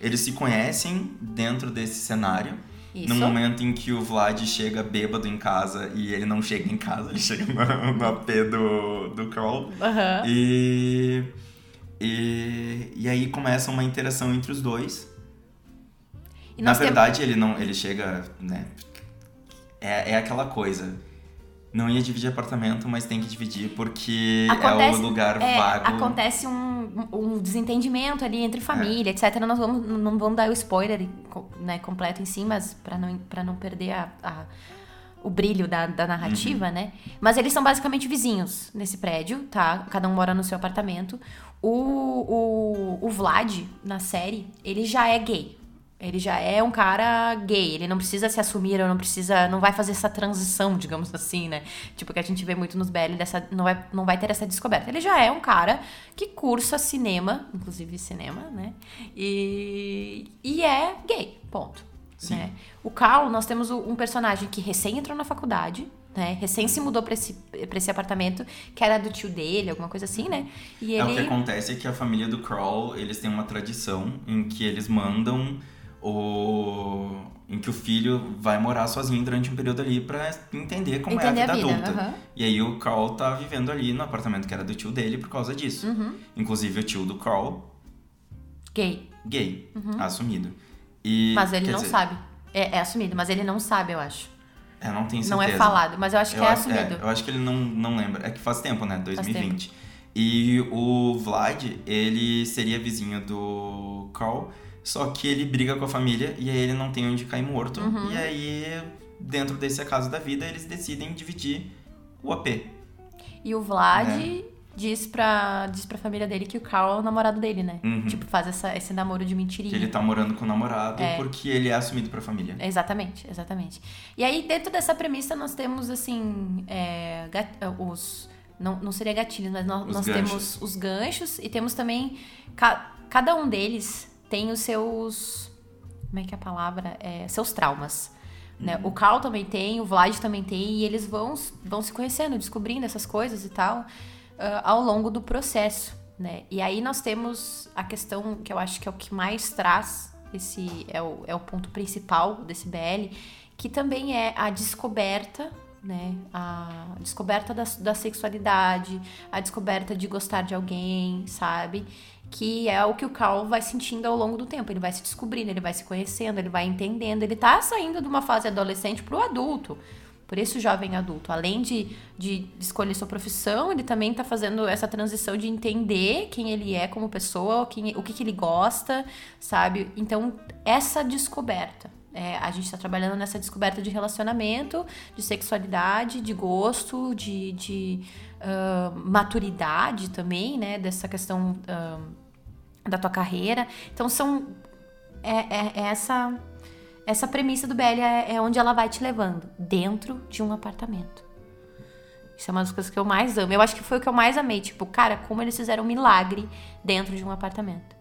eles se conhecem dentro desse cenário. Isso. No momento em que o Vlad chega bêbado em casa e ele não chega em casa, ele chega no, no AP do, do Carl. Aham. E, e, e aí começa uma interação entre os dois. Na nós temos- verdade, ele não. Ele chega, né? É, é aquela coisa. Não ia dividir apartamento, mas tem que dividir porque é Acontece- o lugar É, vago. acontece um, um desentendimento ali entre família, etc. Nós vamos, não vamos dar o spoiler né, completo em si, mas pra não, pra não perder a, a- o brilho da, da narrativa, Uhum. né? Mas eles são basicamente vizinhos nesse prédio, tá? Cada um mora no seu apartamento. O, o, o Vlad, na série, ele já é gay. Ele já é um cara gay, ele não precisa se assumir, ou não precisa, não vai fazer essa transição, digamos assim, né? Tipo que a gente vê muito nos BL dessa, não vai, não vai ter essa descoberta. Ele já é um cara que cursa cinema, inclusive cinema, né? E, e é gay, ponto. Sim. né? O Carl, nós temos um personagem que recém entrou na faculdade, né? Recém se mudou pra esse, pra esse apartamento, que era do tio dele, alguma coisa assim, né? E É, o que ele. acontece é que a família do Crawl, eles têm uma tradição em que eles mandam o... em que o filho vai morar sozinho durante um período ali pra entender como Entender é a a vida, vida, adulta. aham. E aí o Carl tá vivendo ali no apartamento que era do tio dele por causa disso. Uhum. Inclusive o tio do Carl, Gay. gay, assumido. E, Uhum. Mas ele não dizer, sabe. É, é assumido, mas ele não sabe, eu acho. É, não tenho certeza. Não é falado, mas eu acho que Eu é acho- assumido. eu acho que ele não, não lembra. É que faz tempo, né? Faz 2020. E o Vlad, ele seria vizinho do Carl, só que ele briga com a família e aí ele não tem onde cair morto. Uhum. E aí, dentro desse acaso da vida, eles decidem dividir o AP. E o Vlad É. diz, pra, diz pra família dele que o Carl é o namorado dele, né? Uhum. Tipo, faz essa, esse namoro de mentirinha. Que ele tá morando com o namorado É. porque ele é assumido pra família. Exatamente, exatamente. E aí, dentro dessa premissa, nós temos, assim, é, os... Não, não seria gatilhos, mas nós, nós temos os ganchos e temos também... ca- cada um deles tem os seus... Como é que é a palavra? É, seus traumas. Né? Uhum. O Carl também tem, o Vlad também tem, e eles vão, vão se conhecendo, descobrindo essas coisas e tal, ah, ao longo do processo, né? E aí nós temos a questão que eu acho que é o que mais traz, esse é o, é o ponto principal desse BL, que também é a descoberta, né? A descoberta da, da sexualidade, a descoberta de gostar de alguém, sabe? Que é o que o Carl vai sentindo ao longo do tempo. Ele vai se descobrindo, ele vai se conhecendo, ele vai entendendo. Ele tá saindo de uma fase adolescente pro adulto. Por isso, jovem adulto, além de, de escolher sua profissão, ele também tá fazendo essa transição de entender quem ele é como pessoa, quem, o que, que ele gosta, sabe? Então, essa descoberta. é, a gente tá trabalhando nessa descoberta de relacionamento, de sexualidade, de gosto, de, de ah, maturidade também, né? Dessa questão ah, da tua carreira. Então, são. É, é- é essa essa premissa do BL é, é onde ela vai te levando, dentro de um apartamento. Isso é uma das coisas que eu mais amo. Eu acho que foi o que eu mais amei. Tipo, cara, como eles fizeram um milagre dentro de um apartamento.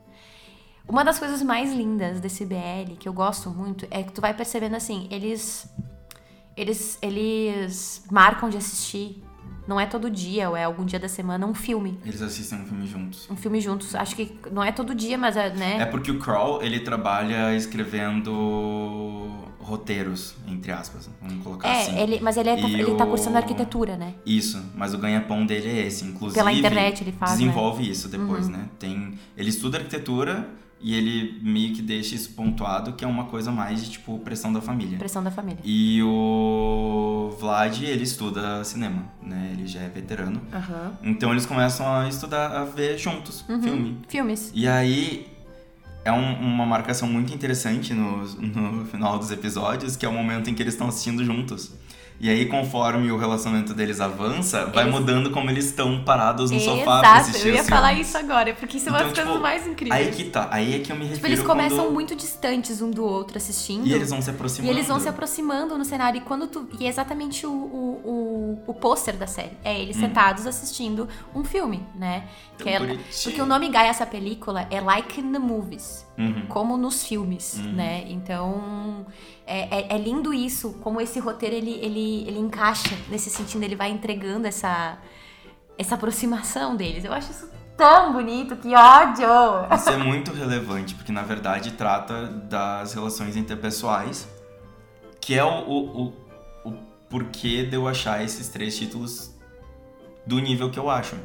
Uma das coisas mais lindas desse BL, que eu gosto muito, é que tu vai percebendo assim, eles. Eles, eles marcam de assistir, não é todo dia, ou é algum dia da semana, um filme. Eles assistem um filme juntos. Um filme juntos. Acho que não é todo dia, mas é, né? É porque o Crawl, ele trabalha escrevendo roteiros, entre aspas. Vamos colocar É, assim. ele, mas ele, é, E ele tá o- cursando arquitetura, né? Isso, mas o ganha-pão dele é esse. Inclusive, Pela internet ele faz, Uhum. desenvolve isso depois, né? Tem, ele estuda arquitetura e ele meio que deixa isso pontuado, que é uma coisa mais de, tipo, pressão da família. Pressão da família. E o Vlad, ele estuda cinema, né? Ele já é veterano. Aham. Então eles começam a estudar, a ver juntos Uhum. filme. Filmes. E aí, é um- uma marcação muito interessante no, no final dos episódios, que é o momento em que eles estão assistindo juntos. E aí, conforme o relacionamento deles avança, vai Eles- mudando como eles estão parados no sofá pra Exato, assistir eu ia falar filmes. isso agora, porque isso é uma Então, das coisas tipo, mais incríveis. Aí que tá, aí é que eu me refiro Tipo, eles começam quando... muito distantes um do outro assistindo. E eles vão se E aproximando. eles vão se aproximando no cenário. E quando tu. E é exatamente o, o, o, o pôster da série. É eles sentados assistindo um filme, né? Tão Que é- porque o nome Gaia essa película é Like in the Movies. Uhum. Como nos filmes, né? Então. É, é- é lindo isso, como esse roteiro ele, ele, ele encaixa nesse sentido, ele vai entregando essa, essa aproximação deles. Eu acho isso tão bonito, que ódio! Isso é muito relevante, porque na verdade trata das relações interpessoais, que é o, o, o, o porquê de eu achar esses três títulos do nível que eu acho.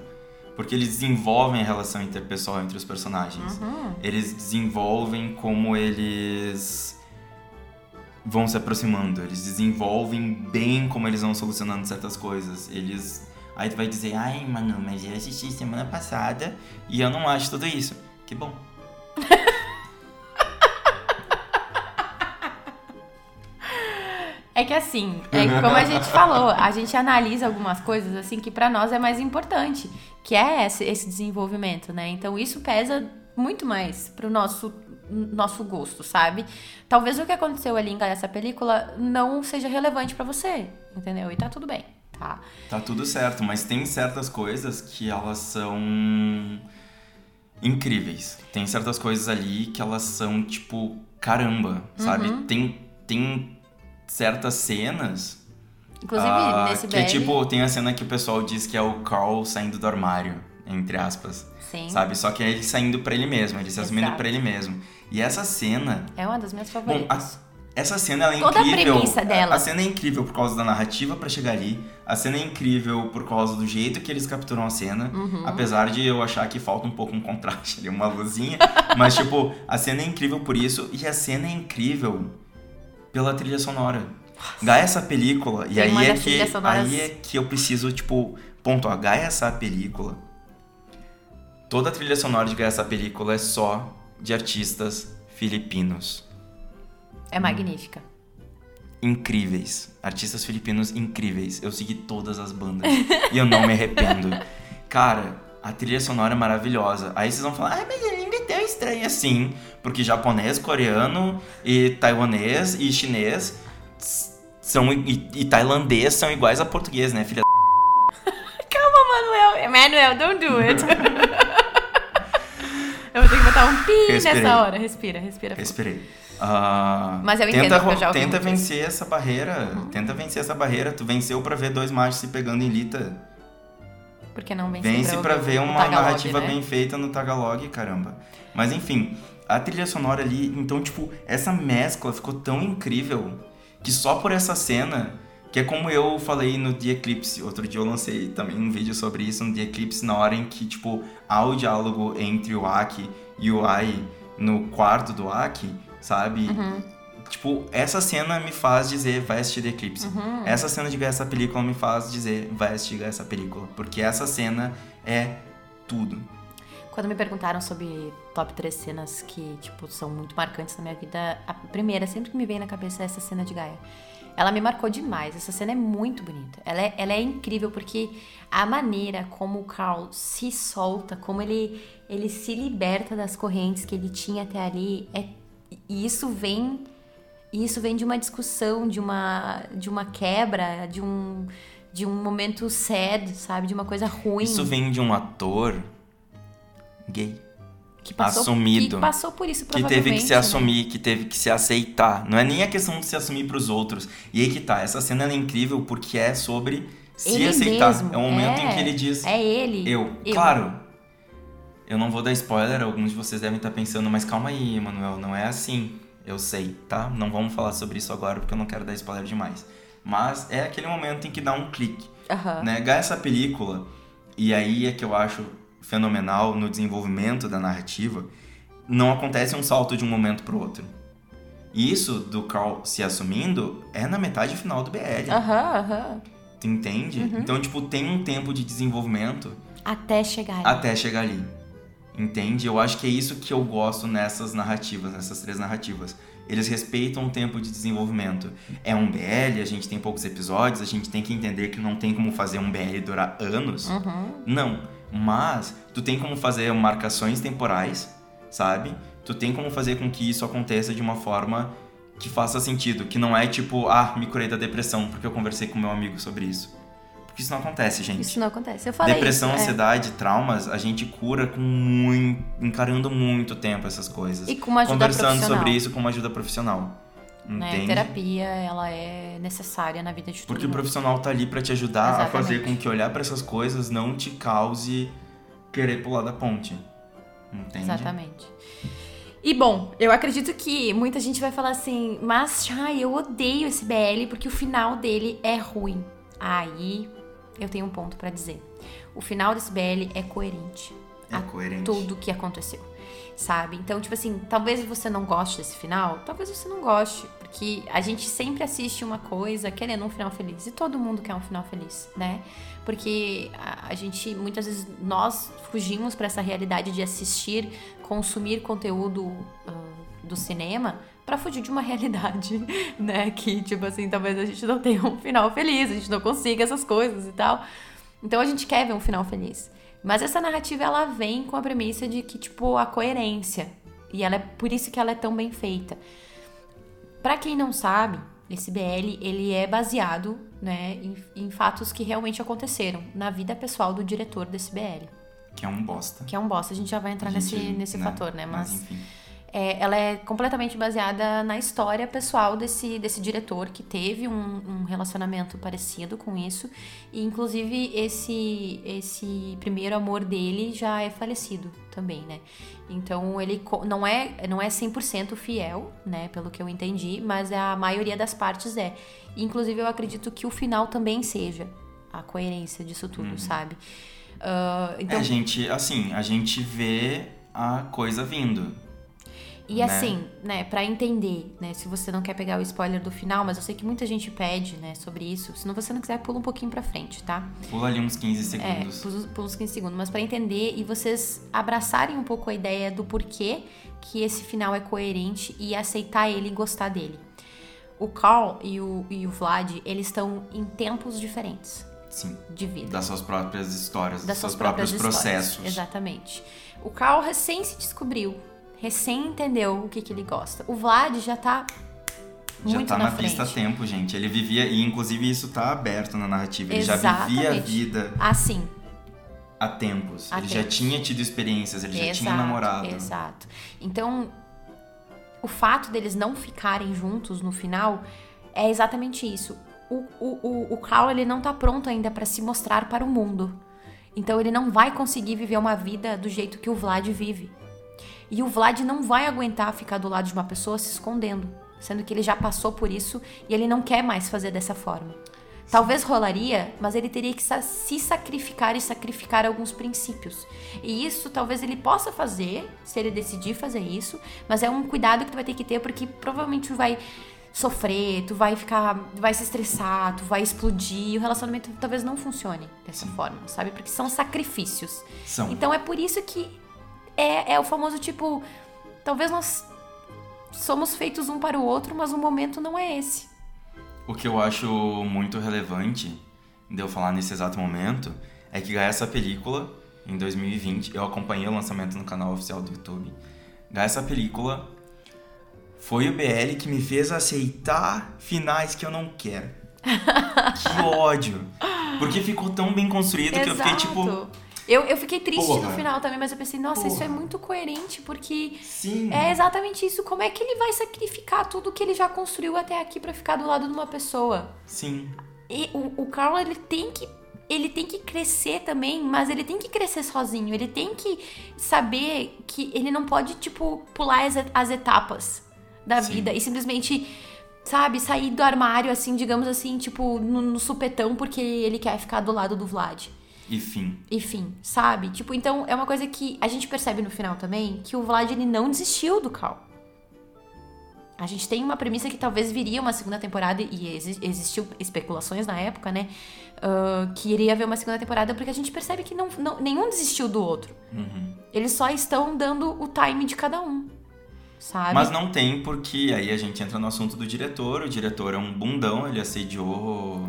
Porque eles desenvolvem a relação interpessoal entre os personagens. Eles desenvolvem como eles vão se aproximando. Eles desenvolvem bem como eles vão solucionando certas coisas. Eles. Aí tu vai dizer, ai, mano, mas eu assisti semana passada e eu não acho tudo isso. Que bom. É que assim, é (laughs) como a gente falou, a gente analisa algumas coisas assim que pra nós é mais importante, que é esse, esse desenvolvimento, né? Então isso pesa muito mais pro nosso nosso gosto, sabe? Talvez o que aconteceu ali em essa película não seja relevante pra você, entendeu? E tá tudo bem, tá? Tá tudo certo, mas tem certas coisas que elas são incríveis. Tem certas coisas ali que elas são tipo, caramba, sabe? Uhum. Tem, tem certas cenas Inclusive ah, nesse que BL, tipo, tem a cena que o pessoal diz que é o Carl saindo do armário, entre aspas. sim, Sabe? Só que é ele saindo pra ele mesmo, ele se assumindo pra ele mesmo. E essa cena é uma das minhas Bom, favoritas. a- essa cena ela é Toda a incrível. premissa dela. A, a cena é incrível por causa da narrativa pra chegar ali. A cena é incrível por causa do jeito que eles capturam a cena. Uhum. Apesar de eu achar que falta um pouco um contraste ali, uma luzinha. (laughs) Mas, tipo, a cena é incrível por isso. E a cena é incrível pela trilha sonora. Gaia essa película. E Tem aí é, que, aí é que eu preciso, tipo, pontuar. Gaia essa película. Toda a trilha sonora de Gaia essa película é só de artistas filipinos É magnífica. incríveis. Artistas filipinos incríveis. Eu segui todas as bandas (laughs) e eu não me arrependo. Cara, a trilha sonora é maravilhosa. Aí vocês vão falar, ai, mas a língua é tão estranha assim. Porque japonês, coreano e taiwanês e chinês são, e, e tailandês são iguais a português, né, filha? (laughs) Calma, Manuel. Emanuel, don't do it. (laughs) eu vou ter que botar um pi Respirei. nessa hora. Respira, respira. Respirei. Ah, Mas eu entendo, tenta, porque eu já ouvi tenta muito isso. vencer essa barreira. Tenta vencer essa barreira. Tu venceu pra ver dois machos se pegando em lita. Porque não vence, Vence pra ouvir ver uma Tagalog, narrativa né? bem feita no Tagalog, caramba. Mas enfim, a trilha sonora ali, então, tipo, essa mescla ficou tão incrível que só por essa cena, que é como eu falei no The Eclipse, outro dia eu lancei também um vídeo sobre isso no The Eclipse, na hora em que, tipo, há o diálogo entre o Aki e o Ai no quarto do Aki, sabe? Uhum. Tipo, essa cena me faz dizer, vai assistir The Eclipse. Uhum. Essa cena de ganhar essa película me faz dizer, vai assistir essa película. Porque essa cena é tudo. Quando me perguntaram sobre top 3 cenas que, tipo, são muito marcantes na minha vida, a primeira sempre que me vem na cabeça é essa cena de Gaia. Ela me marcou demais. Essa cena é muito bonita. Ela é, ela é incrível porque a maneira como o Carl se solta, como ele, ele se liberta das correntes que ele tinha até ali, é, e isso vem isso vem de uma discussão, de uma, de uma quebra, de um, de um momento sad, sabe? De uma coisa ruim. Isso vem de um ator gay. Que passou, assumido. Que passou por isso, Que teve que se né? assumir, que teve que se aceitar. Não é nem a questão de se assumir pros outros. E aí que tá, essa cena é incrível porque é sobre se Ele aceitar. mesmo, é o momento em é. que ele diz, É ele. eu. Claro, eu não vou dar spoiler, alguns de vocês devem estar pensando, mas calma aí, Emanuel, não é assim. Eu sei, tá? Não vamos falar sobre isso agora porque eu não quero dar spoiler demais. Mas é aquele momento em que dá um clique. Né? Ganha essa película, e aí é que eu acho fenomenal no desenvolvimento da narrativa, não acontece um salto de um momento pro outro. E isso do Carl se assumindo é na metade final do BL. Aham, aham. Tu entende? Uhum. Então, tipo, tem um tempo de desenvolvimento Até chegar. ali. até chegar ali. Entende? Eu acho que é isso que eu gosto nessas narrativas, nessas três narrativas. Eles respeitam o tempo de desenvolvimento. É um BL, a gente tem poucos episódios, a gente tem que entender que não tem como fazer um BL durar anos. Uhum. Não. Mas tu tem como fazer marcações temporais, sabe? Tu tem como fazer com que isso aconteça de uma forma que faça sentido, que não é tipo, ah, me curei da depressão porque eu conversei com meu amigo sobre isso. Porque isso não acontece, gente. Isso não acontece. Eu falei Depressão, isso, é. ansiedade, traumas, a gente cura com muito, encarando muito tempo essas coisas. E com uma ajuda Conversando sobre isso com uma ajuda profissional. Né? Entende? Terapia, ela é necessária na vida de todo Porque o mundo. profissional tá ali pra te ajudar a fazer Exatamente. com que olhar pra essas coisas não te cause querer pular da ponte. Entende? Exatamente. E bom, eu acredito que muita gente vai falar assim, mas Chay, eu odeio esse BL porque o final dele é ruim. Aí eu tenho um ponto pra dizer. O final desse BL é coerente. É a coerente. Tudo que aconteceu. Sabe? Então, tipo assim, talvez você não goste desse final, talvez você não goste, porque a gente sempre assiste uma coisa querendo um final feliz. E todo mundo quer um final feliz, né? Porque a, a gente, muitas vezes, nós fugimos pra essa realidade de assistir, consumir conteúdo ah, do cinema pra fugir de uma (laughs) realidade, né? Que, tipo assim, talvez a gente não tenha um final feliz, a gente não consiga essas coisas e tal. Então a gente quer ver um final feliz. Mas essa narrativa ela vem com a premissa de que tipo a coerência e ela é por isso que ela é tão bem feita. Pra quem não sabe, esse BL ele é baseado, né, em, em fatos que realmente aconteceram na vida pessoal do diretor desse BL, Que é um bosta. que é um bosta. A gente já vai entrar A nesse gente, nesse fator, né? Mas, enfim. É, ela é completamente baseada na história pessoal desse, desse diretor que teve um, um relacionamento parecido com isso. E, inclusive, esse, esse primeiro amor dele já é falecido também, né? Então, ele não é, não é 100% fiel, né? Pelo que eu entendi, mas a maioria das partes é. Inclusive, eu acredito que o final também seja a coerência disso tudo, sabe? Ah, então, É, gente, assim, a gente vê a coisa vindo. E né? assim, né, pra entender, né, se você não quer pegar o spoiler do final, mas eu sei que muita gente pede, né, sobre isso. Se não você não quiser, pula um pouquinho pra frente, tá? Pula ali uns 15 É, segundos. pula pula uns 15 segundos. Mas pra entender e vocês abraçarem um pouco a ideia do porquê que esse final é coerente e aceitar ele e gostar dele. O Carl e o, e o Vlad, eles estão em tempos diferentes Sim. de vida Das suas próprias histórias, dos das seus suas próprios processos. Exatamente. O Carl recém se descobriu, recém entendeu o que, que ele gosta. O Vlad já tá Já muito tá na, na, frente. pista há tempo, gente. Ele vivia, e inclusive isso tá aberto na narrativa. Ele já vivia a Exatamente. vida Assim, há tempos. Há ele já tempos. tinha tido experiências, ele já exato, tinha namorado. Exato. Então, o fato deles não ficarem juntos no final é exatamente isso. O, o, o, o Carl, ele não tá pronto ainda pra se mostrar para o mundo. Então ele não vai conseguir viver uma vida do jeito que o Vlad vive. E o Vlad não vai aguentar ficar do lado de uma pessoa se escondendo, sendo que ele já passou por isso e ele não quer mais fazer dessa forma. Talvez rolaria, mas ele teria que se sacrificar e sacrificar alguns princípios. E isso talvez ele possa fazer, se ele decidir fazer isso, mas é um cuidado que tu vai ter que ter porque provavelmente tu vai sofrer, tu vai ficar, vai se estressar, tu vai explodir, e o relacionamento talvez não funcione dessa forma, sabe? Porque são sacrifícios. São. Então é por isso que é, é o famoso tipo, talvez nós somos feitos um para o outro, mas o momento não é esse. O que eu acho muito relevante de eu falar nesse exato momento é que ganhar essa película em 2020, eu acompanhei o lançamento no canal oficial do YouTube. Ganhar essa película foi o BL que me fez aceitar finais que eu não quero. (laughs) que ódio! Porque ficou tão bem construído que eu fiquei tipo, Eu, eu fiquei triste Porra. no final também, mas eu pensei, nossa, isso é Porra. muito coerente, porque sim. é exatamente isso. Como é que ele vai sacrificar tudo que ele já construiu até aqui pra ficar do lado de uma pessoa? Sim. E o, o Carl, ele tem que. Ele tem que crescer também, mas ele tem que crescer sozinho. Ele tem que saber que ele não pode, tipo, pular as, as etapas da Sim. vida e simplesmente, sabe, sair do armário, assim, digamos assim, tipo, no, no supetão, porque ele quer ficar do lado do Vlad. E fim. Enfim, sabe? Tipo, então é uma coisa que a gente percebe no final também que o Vlad ele não desistiu do Carl. A gente tem uma premissa que talvez viria uma segunda temporada, e exi existiu especulações na época, né? Uh, que iria haver uma segunda temporada, porque a gente percebe que não, não nenhum desistiu do outro. Uhum. Eles só estão dando o time de cada um. Sabe? Mas não tem, porque aí a gente entra no assunto do diretor. O diretor é um bundão, ele assediou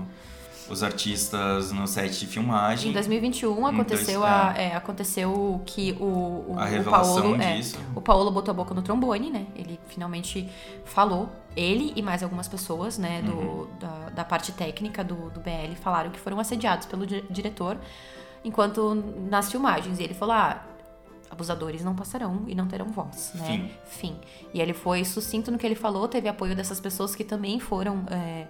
os artistas no set de filmagem. Em 2021 aconteceu, dois- a, é, aconteceu que o, o, A o revelação Paulo, é, disso. o Paulo botou a boca no trombone, né? Ele finalmente falou. Ele e mais algumas pessoas, né, do, Uhum. da, da parte técnica do, do BL falaram que foram assediados pelo di- diretor enquanto nas filmagens. E ele falou: ah, abusadores não passarão e não terão voz, né? Fim. Fim. E ele foi sucinto no que ele falou, teve apoio dessas pessoas que também foram é,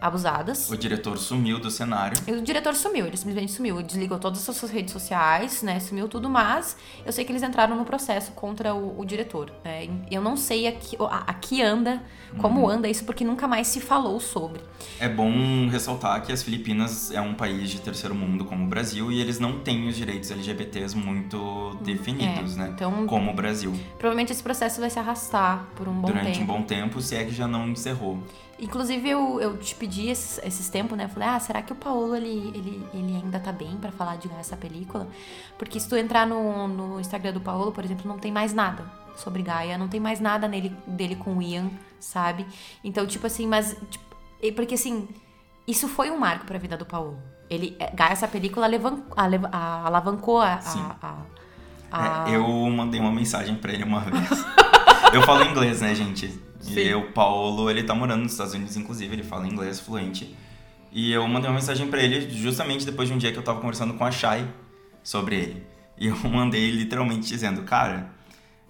abusadas. O diretor sumiu do cenário. E o diretor sumiu, ele simplesmente sumiu. Desligou todas as suas redes sociais, né? Sumiu tudo, mas eu sei que eles entraram no processo contra o, o diretor. né? Eu não sei aqui, a- aqui anda, como Uhum. anda isso, porque nunca mais se falou sobre. É bom ressaltar que as Filipinas é um país de terceiro mundo como o Brasil e eles não têm os direitos LGBTs muito definidos, É, né? então- Como o Brasil. Provavelmente esse processo vai se arrastar por um bom Durante tempo. um bom tempo, se é que já não encerrou. Inclusive, eu, eu te pedi esses, esses tempos, né? Eu falei, ah, será que o Paulo, ele, ele, ele ainda tá bem pra falar de essa película? Porque se tu entrar no, no Instagram do Paulo, por exemplo, não tem mais nada sobre Gaia, não tem mais nada nele, dele com o Ian, sabe? Então, tipo assim, mas... tipo, porque, assim, isso foi um marco pra vida do Paulo. Ele, é, Gaia, essa película alavancou a... A, a- a- É, eu mandei uma mensagem pra ele uma vez. (laughs) eu falo inglês, né, gente? Sim. E o Paulo, ele tá morando nos Estados Unidos, inclusive, ele fala inglês fluente. E eu mandei uma mensagem pra ele justamente depois de um dia que eu tava conversando com a Shai sobre ele. E eu (laughs) mandei literalmente dizendo, cara,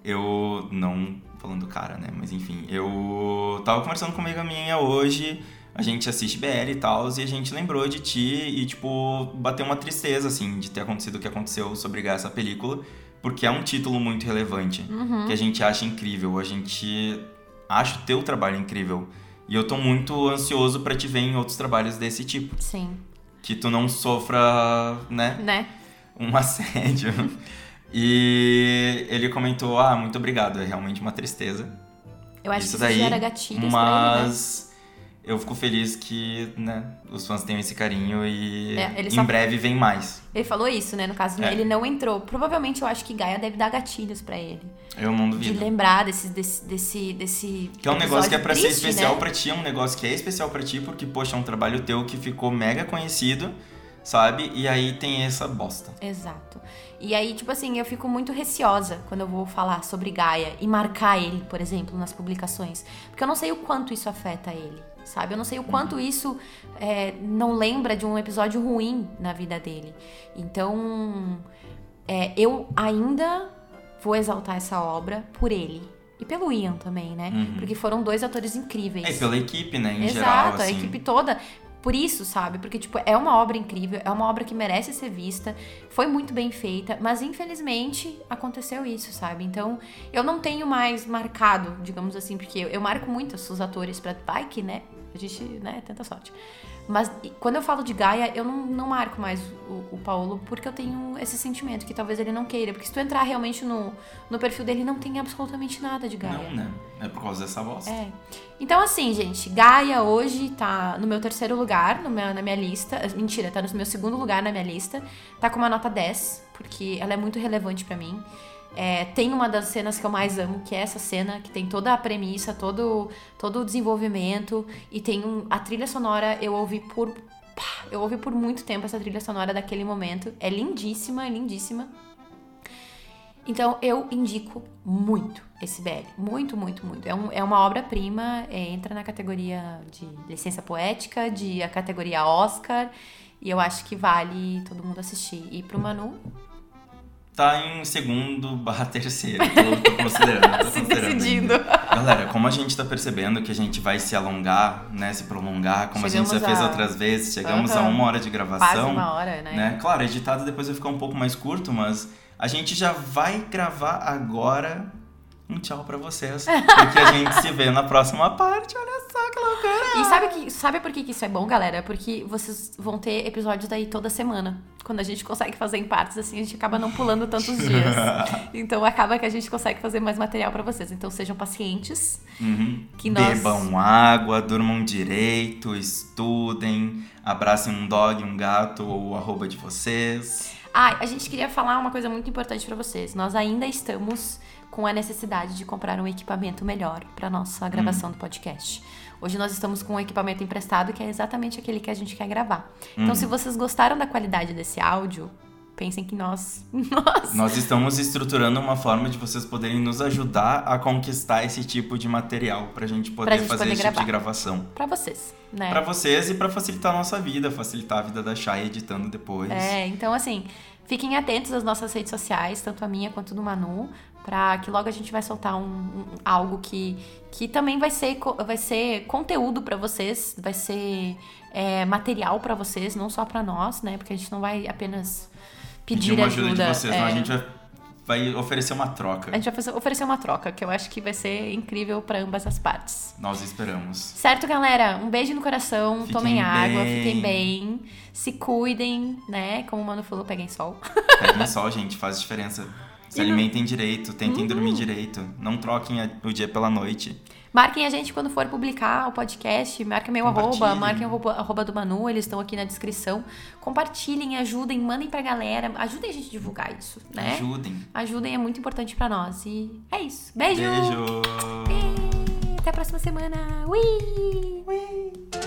eu não falando cara, né? Mas enfim, eu tava conversando com uma amiga minha hoje, a gente assiste BL e tal, e a gente lembrou de ti e, tipo, bateu uma tristeza, assim, de ter acontecido o que aconteceu sobre essa película, porque é um título muito relevante, que a gente acha incrível, a gente acha o teu trabalho incrível. E eu tô muito ansioso pra te ver em outros trabalhos desse tipo. Sim, Que tu não sofra, né? né? um (laughs) assédio. E ele comentou: Ah, muito obrigado, é realmente uma tristeza. Eu acho Isso que isso daí, gera gatilhos pra ele, né? mas eu fico feliz que né, os fãs tenham esse carinho e É, em só- breve vem mais. Ele falou isso, né? No caso, É. ele não entrou. Provavelmente eu acho que Gaia deve dar gatilhos pra ele. Eu não De duvido. lembrar desse, desse, desse, desse Que é um negócio que é pra ser triste, especial né? pra ti, é um negócio que é especial pra ti, porque, poxa, é um trabalho teu que ficou mega conhecido, sabe? E aí tem essa bosta. Exato. E aí, tipo assim, eu fico muito receosa quando eu vou falar sobre Gaia e marcar ele, por exemplo, nas publicações. Porque eu não sei o quanto isso afeta ele, sabe? Eu não sei o quanto isso é, não lembra de um episódio ruim na vida dele. Então, é, eu ainda vou exaltar essa obra por ele. E pelo Ian também, né? Porque foram dois atores incríveis. É, e pela equipe, né, em Exato, geral, a assim. equipe toda. Por isso, sabe? Porque, tipo, é uma obra incrível, é uma obra que merece ser vista, foi muito bem feita, mas infelizmente aconteceu isso, sabe? Então, eu não tenho mais marcado, digamos assim, porque eu, eu marco muito os atores pra bike, né? A gente, né, tenta sorte. Mas quando eu falo de Gaia, eu não, não marco mais o, o Paulo, porque eu tenho esse sentimento que talvez ele não queira. Porque se tu entrar realmente no, no perfil dele, não tem absolutamente nada de Gaia. Não, né? É por causa dessa bosta. É. Então, assim, gente, Gaia hoje tá no meu terceiro lugar no meu- na minha lista. Mentira, tá no meu segundo lugar na minha lista. Tá com uma nota 10, porque ela é muito relevante pra mim. É, tem uma das cenas que eu mais amo, que é essa cena, que tem toda a premissa, todo, todo o desenvolvimento. E tem um, a trilha sonora, eu ouvi por. pá, Eu ouvi por muito tempo essa trilha sonora daquele momento. É lindíssima, é lindíssima. Então eu indico muito esse BL. Muito, muito, muito. É, um- é uma obra-prima, é, entra na categoria de licença poética, de a categoria Oscar. E eu acho que vale todo mundo assistir. E pro Manu, Tá em segundo barra terceiro, tô, tô (laughs) considerando. Tô se considerando decidindo. ainda. Galera, como a gente tá percebendo que a gente vai se alongar, né, se prolongar, como a gente já Chegamos fez a- outras vezes, chegamos a Aham. uma hora de Quase gravação, uma hora, né? né? Claro, editado depois vai ficar um pouco mais curto, mas a gente já vai gravar agora um tchau pra vocês. Porque a gente se vê na próxima parte. Olha só que loucura! E sabe, que, sabe por que, que isso é bom, galera? Porque vocês vão ter episódios daí toda semana. Quando a gente consegue fazer em partes assim, a gente acaba não pulando tantos dias. (laughs) então acaba que a gente consegue fazer mais material pra vocês. Então sejam pacientes. Uhum. Que nós- Bebam água, durmam direito, estudem, abracem um dog, um gato ou o arroba de vocês. Ah, a gente queria falar uma coisa muito importante pra vocês. Nós ainda estamos com a necessidade de comprar um equipamento melhor para nossa gravação do podcast. Hoje nós estamos com um equipamento emprestado que é exatamente aquele que a gente quer gravar. Então, se vocês gostaram da qualidade desse áudio, pensem que nós, (laughs) nós Nós estamos estruturando uma forma de vocês poderem nos ajudar a conquistar esse tipo de material pra gente poder gente fazer poder esse tipo gravar. de gravação. para vocês, né? Pra vocês e pra facilitar a nossa vida, facilitar a vida da Chay editando depois. É, então assim, fiquem atentos às nossas redes sociais, tanto a minha quanto do Manu, pra que logo a gente vai soltar um, um- algo que, que também vai ser, vai ser conteúdo pra vocês, vai ser é, material pra vocês, não só pra nós, né? Porque a gente não vai apenas pedir, Pedir uma ajuda, ajuda. de vocês, é. não, a gente vai, vai oferecer uma troca. A gente vai oferecer uma troca, que eu acho que vai ser incrível pra ambas as partes. Nós esperamos. Certo, galera? Um beijo no coração, Fiquem tomem água, bem. fiquem bem, se cuidem, né? Como o Mano falou, peguem sol. Peguem sol, gente, faz diferença. Se não- alimentem direito, tentem Uhum. dormir direito. Não troquem a- o dia pela noite. Marquem a gente quando for publicar o podcast, marquem meu arroba, marquem o arroba, do Manu, eles estão aqui na descrição. Compartilhem, ajudem, mandem pra galera, ajudem a gente a divulgar isso, né? Ajudem. Ajudem, é muito importante pra nós. E é isso. Beijo! Beijo! E até a próxima semana. Ui! Ui.